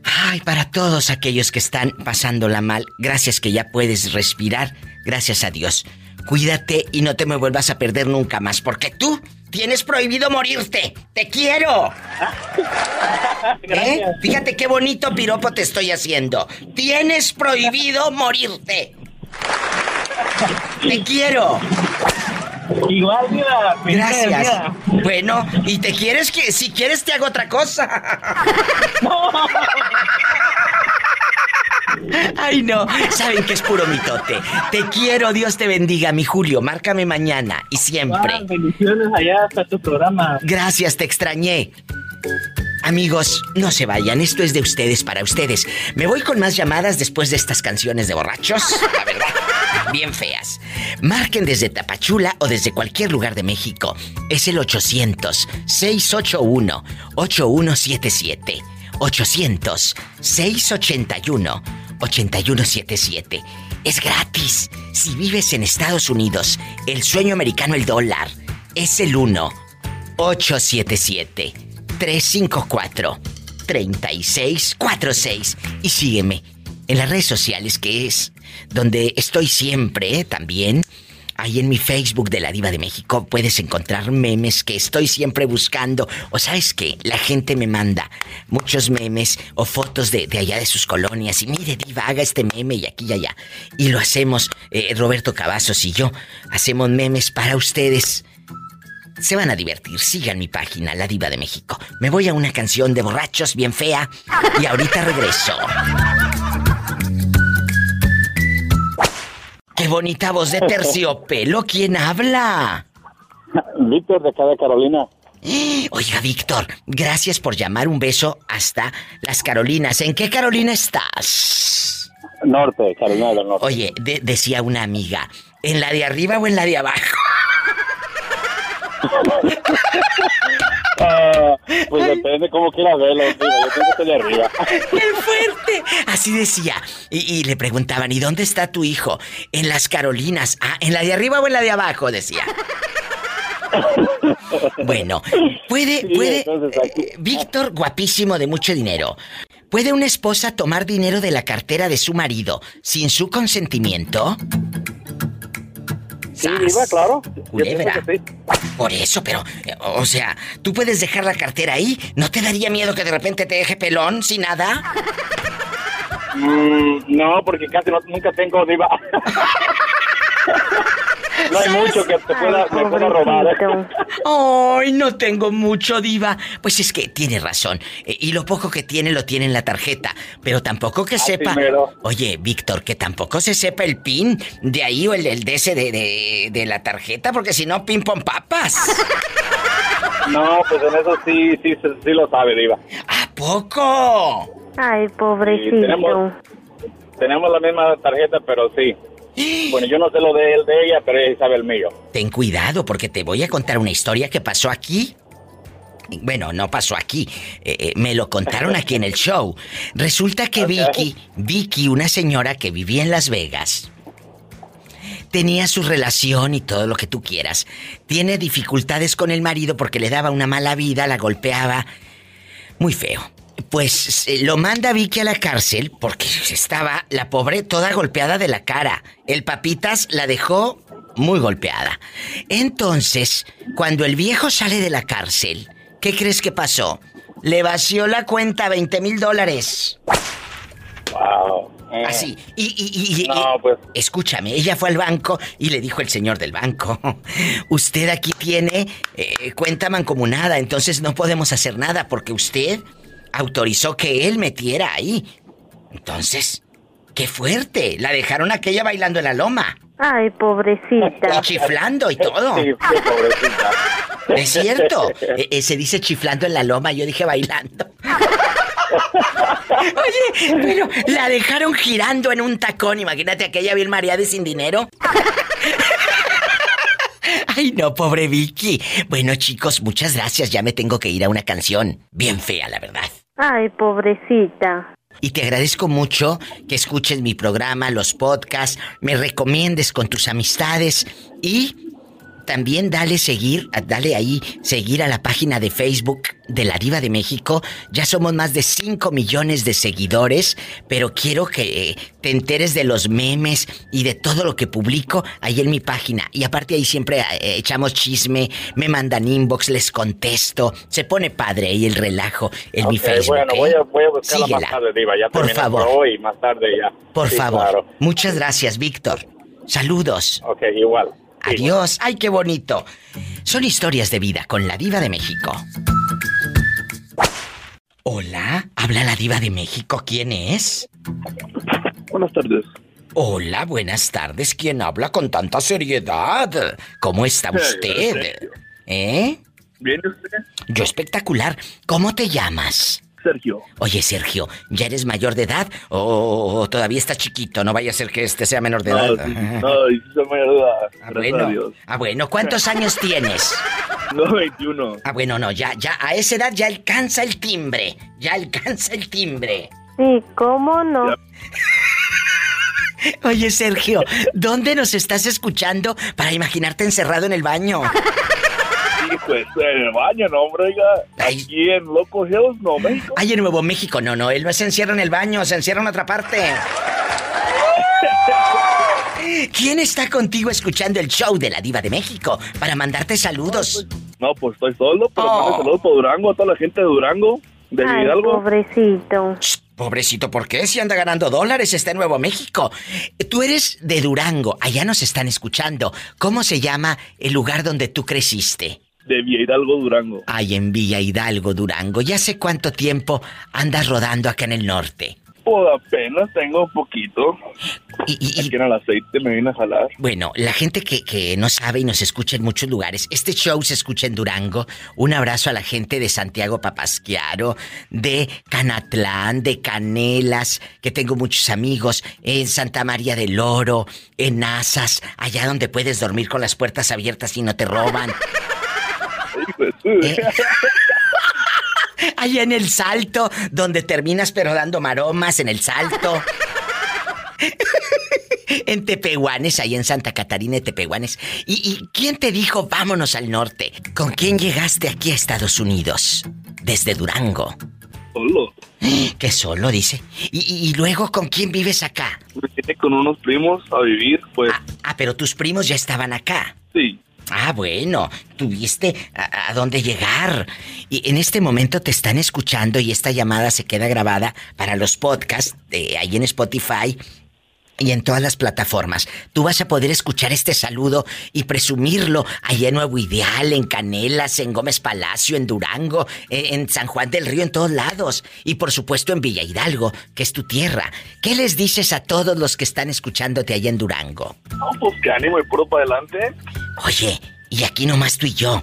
Ay, para todos aquellos que están pasándola mal, gracias que ya puedes respirar, gracias a Dios. Cuídate y no te me vuelvas a perder nunca más, porque tú tienes prohibido morirte. ¡Te quiero! ¿Eh? Fíjate qué bonito piropo te estoy haciendo. Tienes prohibido morirte. Te quiero. Igual, vida. Gracias. Bueno, y te quieres que si quieres te hago otra cosa. Ay, no, saben que es puro mitote. Te quiero, Dios te bendiga, mi Julio. Márcame mañana y siempre. Bendiciones allá hasta tu programa. Gracias, te extrañé. Amigos, no se vayan, esto es de ustedes para ustedes. Me voy con más llamadas después de estas canciones de borrachos, la verdad, bien feas. Marquen desde Tapachula o desde cualquier lugar de México. Es el 800-681-8177. 800-681-8177. Es gratis. Si vives en Estados Unidos, el sueño americano, el dólar, es el 1 877 354 3646 y sígueme en las redes sociales que es donde estoy siempre ¿eh? también. Ahí en mi Facebook de la Diva de México puedes encontrar memes que estoy siempre buscando. O sabes qué, la gente me manda muchos memes o fotos de, de allá de sus colonias. Y mire, Diva, haga este meme y aquí y allá. Y lo hacemos, eh, Roberto Cavazos y yo, hacemos memes para ustedes. Se van a divertir. Sigan mi página, La Diva de México. Me voy a una canción de borrachos bien fea y ahorita regreso. Bonita voz de terciopelo! ¿Quién habla? Víctor de acá de Carolina. Oiga, Víctor, gracias por llamar. Un beso hasta las Carolinas. ¿En qué Carolina estás? Norte, Carolina del Norte. Oye, de- decía una amiga, ¿en la de arriba o en la de abajo? Ah, pues depende cómo quieras verlo. digo, yo pienso que de arriba. ¡Qué fuerte! Así decía. Y, y le preguntaban, ¿y dónde está tu hijo? En las Carolinas. Ah, ¿en la de arriba o en la de abajo? Decía. Bueno, puede, puede. eh, Víctor, guapísimo de mucho dinero. ¿Puede una esposa tomar dinero de la cartera de su marido sin su consentimiento? Sí, claro. Culebra. sí. Por eso, pero, o sea, ¿tú puedes dejar la cartera ahí? ¿No te daría miedo que de repente te deje pelón sin nada? Mm, no, porque casi no- nunca tengo diva. no hay mucho que te pueda, me pueda robar. ¿eh? Ay, no tengo mucho, diva. Pues es que tiene razón. Eh, Y lo poco que tiene lo tiene en la tarjeta. Pero tampoco que sepa. mero. Oye, Víctor, que tampoco se sepa el pin de ahí o el, el de ese de, de, de la tarjeta, porque si no, pin pon papas. No, pues en eso sí, sí, sí, sí lo sabe, diva. ¿A poco? Ay, pobrecito. tenemos, tenemos la misma tarjeta, pero sí. Bueno, yo no sé lo de él, de ella, pero ella sabe el mío. Ten cuidado porque te voy a contar una historia que pasó aquí. Bueno, no pasó aquí. eh, eh, me lo contaron aquí en el show. Resulta que Vicky, Vicky, una señora que vivía en Las Vegas, tenía su relación y todo lo que tú quieras. Tiene dificultades con el marido porque le daba una mala vida, la golpeaba. Muy feo. Pues eh, lo manda Vicky a la cárcel porque estaba la pobre toda golpeada de la cara. El papitas la dejó muy golpeada. Entonces, cuando el viejo sale de la cárcel, ¿qué crees que pasó? Le vació la cuenta 20 mil dólares. Wow. Así. Y, y, y- y- No, pues. escúchame, ella fue al banco y le dijo el señor del banco, usted aquí tiene eh, cuenta mancomunada, entonces no podemos hacer nada porque usted autorizó que él metiera ahí. Entonces, qué fuerte, la dejaron aquella bailando en la loma. Ay, pobrecita. Y chiflando y todo. Sí, sí, pobrecita. Es cierto. Eh, eh, se dice chiflando en la loma, yo dije bailando. Oye, pero la dejaron girando en un tacón. Imagínate aquella bien mareada y sin dinero. Ay, no, pobre Vicky. Bueno, chicos, muchas gracias. Ya me tengo que ir a una canción. Bien fea, la verdad. Ay, pobrecita. Y te agradezco mucho que escuches mi programa, los podcasts, me recomiendes con tus amistades y también dale seguir, dale ahí seguir a la página de Facebook de la Diva de México. Ya somos más de 5 millones de seguidores, pero quiero que eh, te enteres de los memes y de todo lo que publico ahí en mi página. Y aparte ahí siempre eh, echamos chisme, me mandan inbox, les contesto. Se pone padre ahí el relajo en mi Ok, Facebook. bueno, ¿eh? voy a, voy a buscarla Síguela. más tarde, Diva. Ya Por favor. hoy y más tarde ya. Por Sí, favor. claro. Muchas gracias, Víctor. Saludos. Ok, igual. Adiós. Ay, qué bonito. Son historias de vida con la diva de México. Hola, habla la diva de México. ¿Quién es? Buenas tardes. Hola, buenas tardes. ¿Quién habla con tanta seriedad? ¿Cómo está usted? ¿Eh? ¿Bien usted? Yo espectacular. ¿Cómo te llamas? Sergio. Oye, Sergio, ¿ya eres mayor de edad o, todavía estás chiquito? No vaya a ser que este sea menor de edad. No, sí, no, sí soy mayor de edad. Ah, Gracias bueno. a Dios. Ah, bueno, ¿cuántos años tienes? No, 21. Ah, bueno, no, ya, ya, a esa edad ya alcanza el timbre. Ya alcanza el timbre. Sí, ¿cómo no? Oye, Sergio, ¿dónde nos estás escuchando para imaginarte encerrado en el baño? Pues en el baño, no, hombre, oiga. Aquí en Loco Hills, no, México. Ay, en Nuevo México, no, no, él no se encierra en el baño, se encierra en otra parte. ¿Quién está contigo escuchando el show de la Diva de México para mandarte saludos? No, pues estoy solo, pero Oh. saludos por Durango, a toda la gente de Durango, de Ay, Hidalgo. pobrecito. Pobrecito, ¿por qué? Si anda ganando dólares, está en Nuevo México. Tú eres de Durango, allá nos están escuchando. ¿Cómo se llama el lugar donde tú creciste? De Villa Hidalgo, Durango. Ay, en Villa Hidalgo, Durango. ¿Ya sé cuánto tiempo andas rodando acá en el norte? Pues apenas tengo poquito. Y, Aquí en el aceite me vine a jalar. Bueno, la gente que, que no sabe y nos escucha en muchos lugares, este show se escucha en Durango. Un abrazo a la gente de Santiago Papasquiaro, de Canatlán, de Canelas, que tengo muchos amigos, en Santa María del Oro, en Nazas, allá donde puedes dormir con las puertas abiertas y no te roban. Eh. Allá en el salto, donde terminas pero dando maromas en el salto. en Tepehuanes, ahí en Santa Catarina de Tepehuanes. ¿Y, y quién te dijo vámonos al norte? ¿Con quién llegaste aquí a Estados Unidos? Desde Durango. Solo. Que solo, dice. ¿Y, y- y luego con quién vives acá? Me con unos primos a vivir, pues. Ah, pero tus primos ya estaban acá. Sí. Ah, bueno, tuviste a, a dónde llegar. Y en este momento te están escuchando y esta llamada se queda grabada para los podcasts de ahí en Spotify y en todas las plataformas. Tú vas a poder escuchar este saludo y presumirlo allá en Nuevo Ideal, en Canelas, en Gómez Palacio, en Durango, en, en San Juan del Río, en todos lados. Y por supuesto en Villa Hidalgo, que es tu tierra. ¿Qué les dices a todos los que están escuchándote allá en Durango? No, pues que ánimo y puro para adelante. Oye, y aquí nomás tú y yo.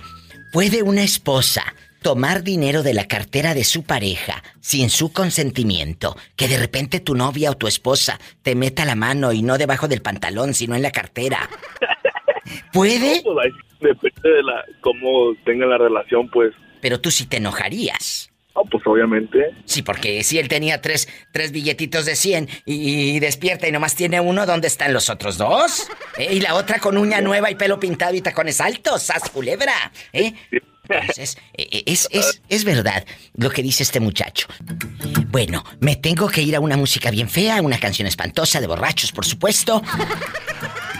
¿Puede una esposa tomar dinero de la cartera de su pareja sin su consentimiento? Que de repente tu novia o tu esposa te meta la mano y no debajo del pantalón, sino en la cartera. ¿Puede? Pues depende de la cómo tenga la relación, pues. Pero tú sí te enojarías. No, pues obviamente. Sí, porque si él tenía tres, tres billetitos de 100 y, y despierta y nomás tiene uno, ¿dónde están los otros dos? ¿Eh? Y la otra con uña nueva y pelo pintado y tacones altos, ¡sas culebra! ¿Eh? Entonces, eh, eh, es, es, es verdad lo que dice este muchacho. Bueno, me tengo que ir a una música bien fea, una canción espantosa de borrachos, por supuesto.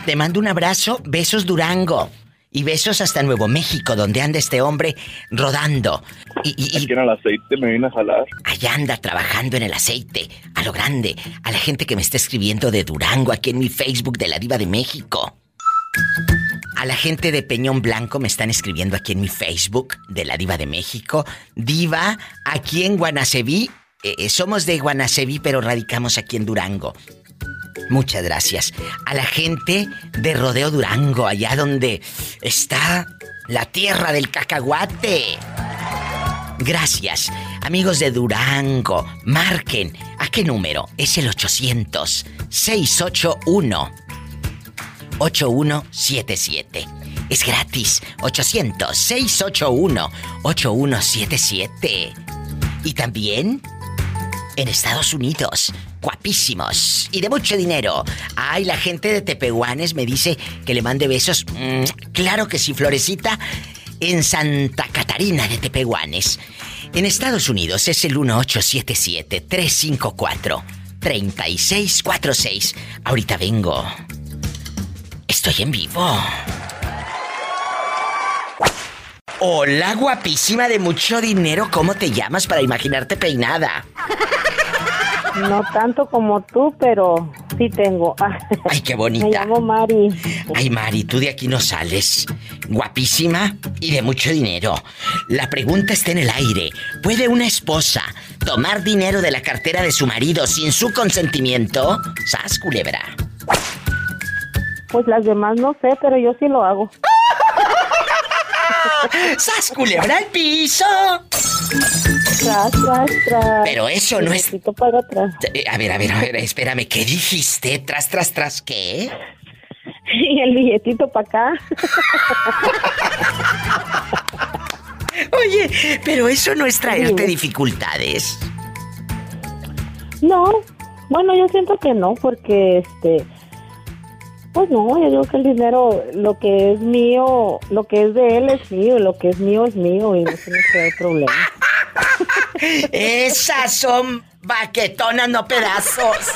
Te mando un abrazo, besos Durango. Y besos hasta Nuevo México, donde anda este hombre rodando. Y, y- y- Aquí en el aceite me vine a jalar. Allá anda trabajando en el aceite, a lo grande, a la gente que me está escribiendo de Durango aquí en mi Facebook de la Diva de México. A la gente de Peñón Blanco me están escribiendo aquí en mi Facebook de la Diva de México. Diva, aquí en Guanaceví. eh, eh, somos de Guanaceví, pero radicamos aquí en Durango. Muchas gracias. A la gente de Rodeo Durango, allá donde está la tierra del cacahuate. Gracias. Amigos de Durango, marquen. ¿A qué número? Es el 800-681. 8177. Es gratis. 800-681-8177. Y también en Estados Unidos. Guapísimos. Y de mucho dinero. Ay, la gente de Tepehuanes me dice que le mande besos. Mm, claro que sí, Florecita. En Santa Catarina de Tepehuanes. En Estados Unidos es el 1877-354-3646. Ahorita vengo. Estoy en vivo. Hola, guapísima de mucho dinero. ¿Cómo te llamas para imaginarte peinada? No tanto como tú, pero sí tengo. Ay, qué bonita. Me llamo Mari. Ay, Mari, tú de aquí no sales. Guapísima y de mucho dinero. La pregunta está en el aire. ¿Puede una esposa tomar dinero de la cartera de su marido sin su consentimiento? Sas, culebra. Pues las demás no sé, pero yo sí lo hago. ¡Sas, culebra al piso! Tras, tras, tras. Pero eso no es... Para atrás. Eh, A ver, a ver, a ver, espérame, ¿qué dijiste? Tras, tras, tras, ¿qué? Y el billetito para acá. Oye, pero eso no es traerte dificultades. No, bueno, yo siento que no, porque este. Pues no, yo digo que el dinero, lo que es mío, lo que es de él es mío, y lo que es mío es mío, y no tiene que haber problema. Esas son baquetonas, no pedazos.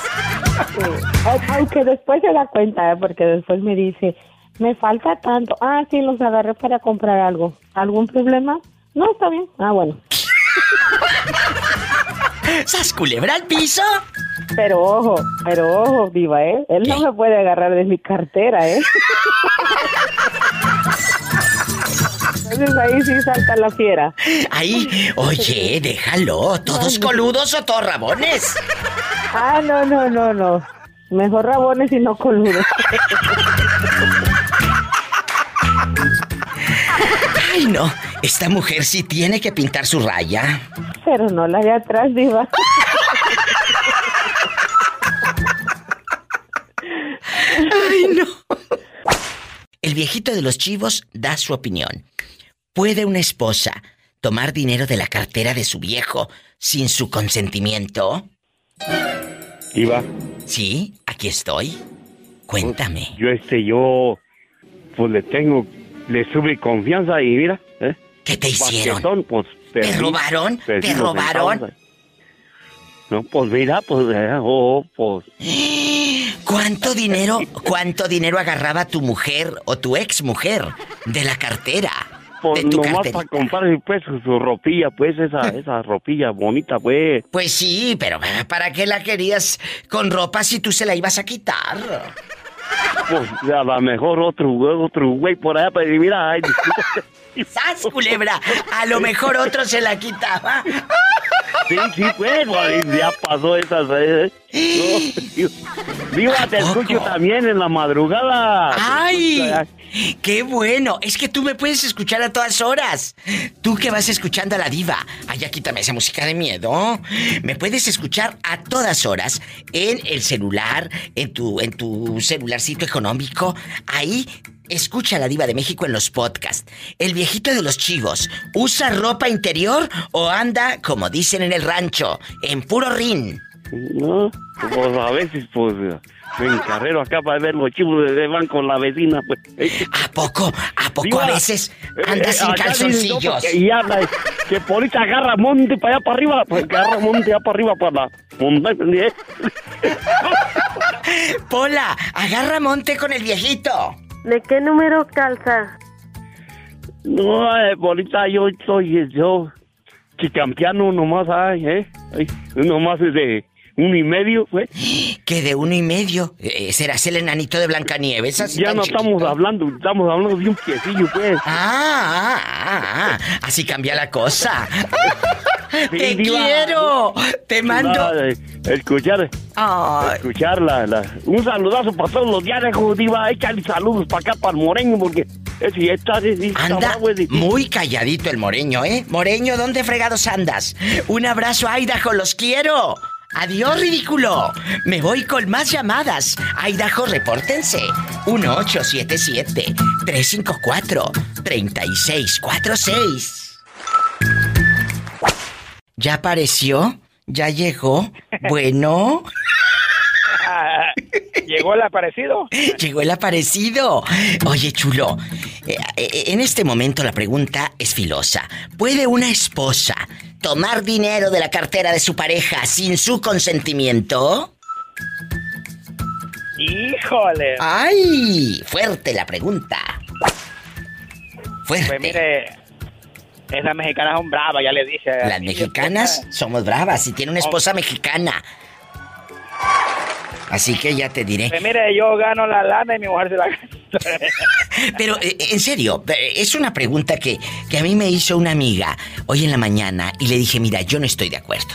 Au- Aunque después se da cuenta, ¿eh? porque después me dice, me falta tanto. Ah, sí, los agarré para comprar algo. ¿Algún problema? No, está bien. Ah, bueno. ¿Sas culebra al piso? Pero ojo, pero ojo, viva, ¿eh? Él no me puede agarrar de mi cartera, ¿eh? Entonces ahí sí salta la fiera. Ahí, oye, déjalo. ¿Todos coludos o todos rabones? Ah, no, no, no, no. Mejor rabones y no coludos. Ay, no. Esta mujer sí tiene que pintar su raya. Pero no la de atrás, diva. Ay, no. El viejito de los chivos da su opinión. ¿Puede una esposa tomar dinero de la cartera de su viejo sin su consentimiento? Iba. Sí, aquí estoy. Cuéntame. Yo este, yo, pues le tengo, le sube confianza y mira, ¿eh? ¿Qué te hicieron? Pues, ¿Te perdí- robaron? perdí ¿Te robaron? No, pues mira, pues, eh, oh, pues, ¿Cuánto dinero, cuánto dinero agarraba tu mujer o tu ex mujer de la cartera? pues de tu nomás para comprar pues su, ropilla, pues esa, esa ropilla bonita, pues. Pues sí, pero ¿para qué la querías con ropa si tú se la ibas a quitar? Pues a lo mejor otro güey, otro güey por allá, pero mira, ay. ¡Sas, culebra! A lo mejor otro se la quitaba. Sí, sí, pues, güey, ya pasó esas, eh. No, Viva, te escucho también en la madrugada. ¡Ay! ¡Qué bueno! Es que tú me puedes escuchar a todas horas. Tú que vas escuchando a la diva. Ay, ya quítame esa música de miedo. Me puedes escuchar a todas horas en el celular, en tu, en tu celularcito económico. Ahí escucha a la diva de México en los podcasts. El viejito de los chivos, ¿usa ropa interior o anda, como dicen en el rancho, en puro rin? No, pues a veces, pues, me encarrero acá para ver los chivos de, van con la vecina, pues. ¿A poco? ¿A poco a veces andas sin acá dicen, no, calzoncillos? porque- y habla, que por ahorita agarra monte para allá para arriba, pues agarra monte allá para arriba para la montaña. ¿eh? Pola, agarra monte con el viejito. ¿De qué número calza? No, ahorita yo soy, yo, chicampiano nomás, ay, ¿eh? Ay, nomás es de uno y medio, pues. Que de uno y medio. Eh, serás el enanito de Blancanieves. así Ya no chiquito? estamos hablando, estamos hablando de un piecillo, pues. Ah, ah, ah, así cambia la cosa. Sí, ¡Te diva. quiero! Te mando. Eh, escuchar, Ay. escuchar la, un saludazo para todos los diarios, diva, échale saludos para acá, para el moreño, porque ya está, está Anda ese. muy calladito el moreño, ¿eh? Moreño, ¿dónde fregados andas? Un abrazo, Idaho, los quiero. Adiós, ridículo. Me voy con más llamadas. Idaho, repórtense. 1877-354-3646. ¿Ya apareció? ¿Ya llegó? Bueno. ¿Llegó el aparecido? Llegó el aparecido. Oye, chulo, eh, eh, en este momento la pregunta es filosa. ¿Puede una esposa tomar dinero de la cartera de su pareja sin su consentimiento? Híjole. ¡Ay! Fuerte la pregunta. Fuerte. Pues mire, esas mexicanas son bravas, ya le dije. Las mexicanas somos bravas. Si tiene una esposa mexicana Así que ya te diré. Pues mire, yo gano la lana y mi mujer se la gasta. Pero, eh, en serio, es una pregunta que, que a mí me hizo una amiga hoy en la mañana y le dije, mira, yo no estoy de acuerdo.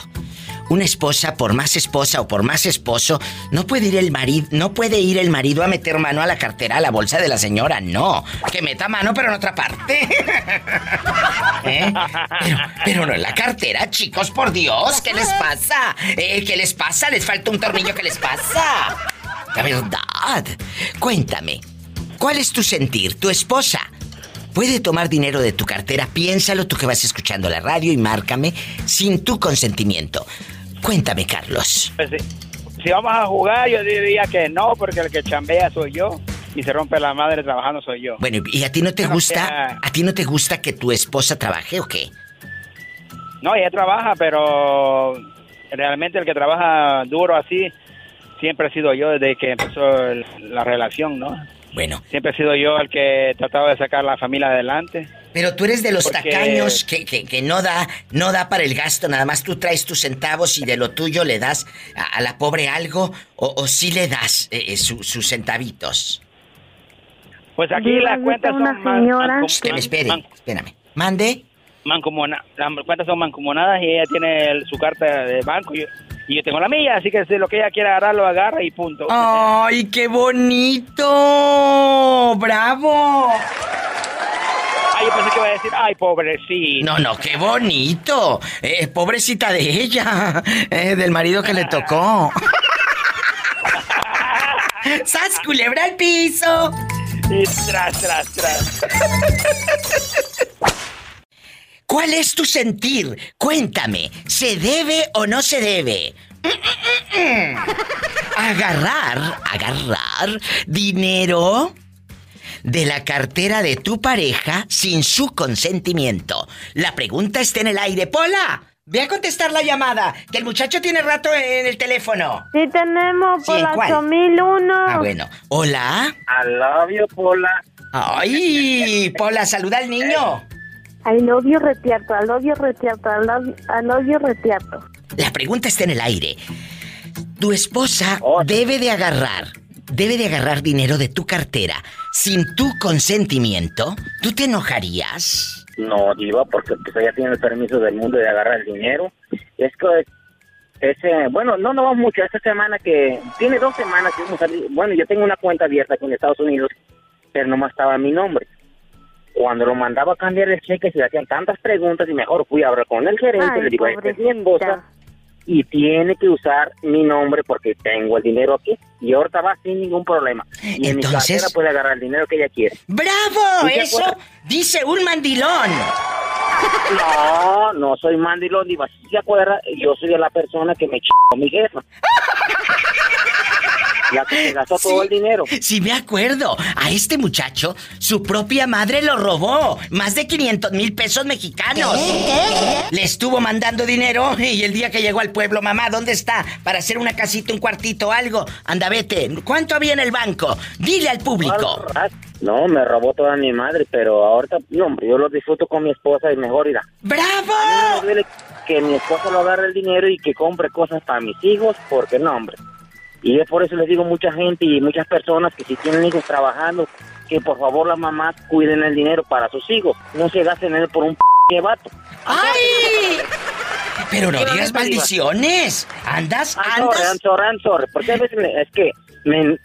Una esposa, por más esposa o por más esposo, no puede ir el marido, no puede ir el marido a meter mano a la cartera, a la bolsa de la señora, no. Que meta mano, pero en otra parte. ¿Eh? pero, pero, no en la cartera, chicos, por Dios, ¿qué les pasa? Eh, ¿Qué les pasa? ¿Les falta un tornillo? ¿Qué les pasa? La verdad. Cuéntame, ¿cuál es tu sentir? ¿Tu esposa puede tomar dinero de tu cartera? Piénsalo tú que vas escuchando la radio y márcame sin tu consentimiento. Cuéntame, Carlos. Pues si, si vamos a jugar, yo diría que no, porque el que chambea soy yo y se rompe la madre trabajando soy yo. Bueno, ¿y a ti no te gusta? ¿A ti no te gusta que tu esposa trabaje o qué? No, ella trabaja, pero realmente el que trabaja duro así siempre he sido yo desde que empezó el- la relación, ¿no? Bueno. Siempre he sido yo el que trataba de sacar la familia adelante. Pero tú eres de los Porque- tacaños que, que, que no da no da para el gasto, nada más tú traes tus centavos y de lo tuyo le das a, a la pobre algo o, o sí le das eh, eh, su- sus centavitos. Pues aquí las cuentas son una man- señora- espere, espérame. Mande. mancomona- las cuentas son mancomunadas y ella tiene el- su carta de banco y yo, y yo tengo la mía, así que si lo que ella quiere agarrar lo agarra y punto. ¡Ay, qué bonito! ¡Bravo! Ay, yo pensé que iba a decir, ay, pobrecito. No, no, qué bonito. Eh, pobrecita de ella, eh, del marido que le tocó. ¡Sas, culebra al piso! Y tras, tras, tras. ¿Cuál es tu sentir? Cuéntame, ¿se debe o no se debe? Agarrar, agarrar dinero de la cartera de tu pareja sin su consentimiento. La pregunta está en el aire. Pola, ve a contestar la llamada, que el muchacho tiene rato en el teléfono. Sí tenemos Sí, por ¿en la cuál? 8001. Ah, bueno. Hola. I love you, Pola. Ay, Pola, saluda al niño. I love you retiato, I love you retiato, I love, I love you retiato. La pregunta está en el aire. Tu esposa debe de agarrar, debe de agarrar dinero de tu cartera sin tu consentimiento. ¿Tú te enojarías? No, Diva, porque pues ella tiene el permiso del mundo de agarrar el dinero. Es que, ese, bueno, no, no vamos mucho. Esta semana que, tiene dos semanas que hemos salido. Bueno, yo tengo una cuenta abierta aquí en Estados Unidos, pero nomás estaba mi nombre. Cuando lo mandaba a cambiar el cheque, se le hacían tantas preguntas y mejor fui a hablar con el gerente. Ay, le digo, esta es mi esposa y tiene que usar mi nombre porque tengo el dinero aquí. Y ahorita va sin ningún problema. Y en mi Entonces- cartera puede agarrar el dinero que ella quiere. ¡Bravo! ¿Sí te Eso acuerdas? dice un mandilón. No, no soy mandilón, Diva. Si se acuerda, yo soy de la persona que me ch mi jefa. Que se gastó todo el dinero. Sí, me acuerdo. A este muchacho, su propia madre lo robó. Más de 500 mil pesos mexicanos. Le estuvo mandando dinero y el día que llegó al pueblo, mamá, ¿dónde está? Para hacer una casita, un cuartito, algo. Anda, vete. ¿Cuánto había en el banco? Dile al público. No, me robó toda mi madre, pero ahorita, no, hombre, yo lo disfruto con mi esposa y mejor irá. ¡Bravo! Que mi esposa lo agarre el dinero y que compre cosas para mis hijos, porque no, hombre. Y es por eso les digo a mucha gente y muchas personas que si tienen hijos trabajando, que por favor las mamás cuiden el dinero para sus hijos. No se gasten en él por un p vato. ¡Ay! Pero no digas maldiciones. ¿Andas? ¿Andas? I'm sorry. Porque a veces me- es que, me,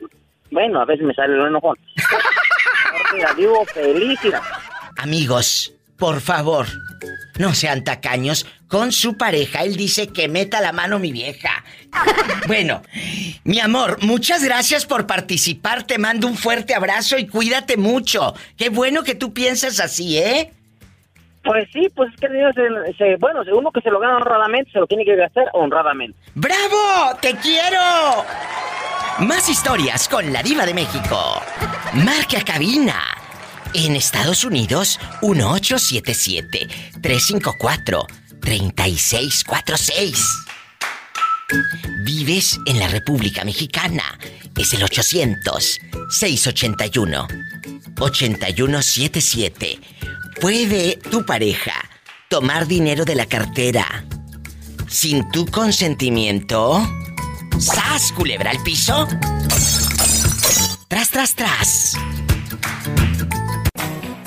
bueno, a veces me sale el enojón. Mira, digo feliz, mira. Amigos, por favor, no sean tacaños con su pareja. Él dice que meta la mano mi vieja. Bueno, mi amor, muchas gracias por participar. Te mando un fuerte abrazo y cuídate mucho. Qué bueno que tú piensas así, ¿eh? Pues sí, pues es que el dinero se, se- bueno, uno que se lo gana honradamente, se lo tiene que gastar honradamente. ¡Bravo! ¡Te quiero! Más historias con la diva de México. Marca cabina. En Estados Unidos, 1877-354-3646. Vives en la República Mexicana. Es el 800-681-8177. ¿Puede tu pareja tomar dinero de la cartera sin tu consentimiento? ¡Sas, culebra al piso! ¡Tras, tras, tras!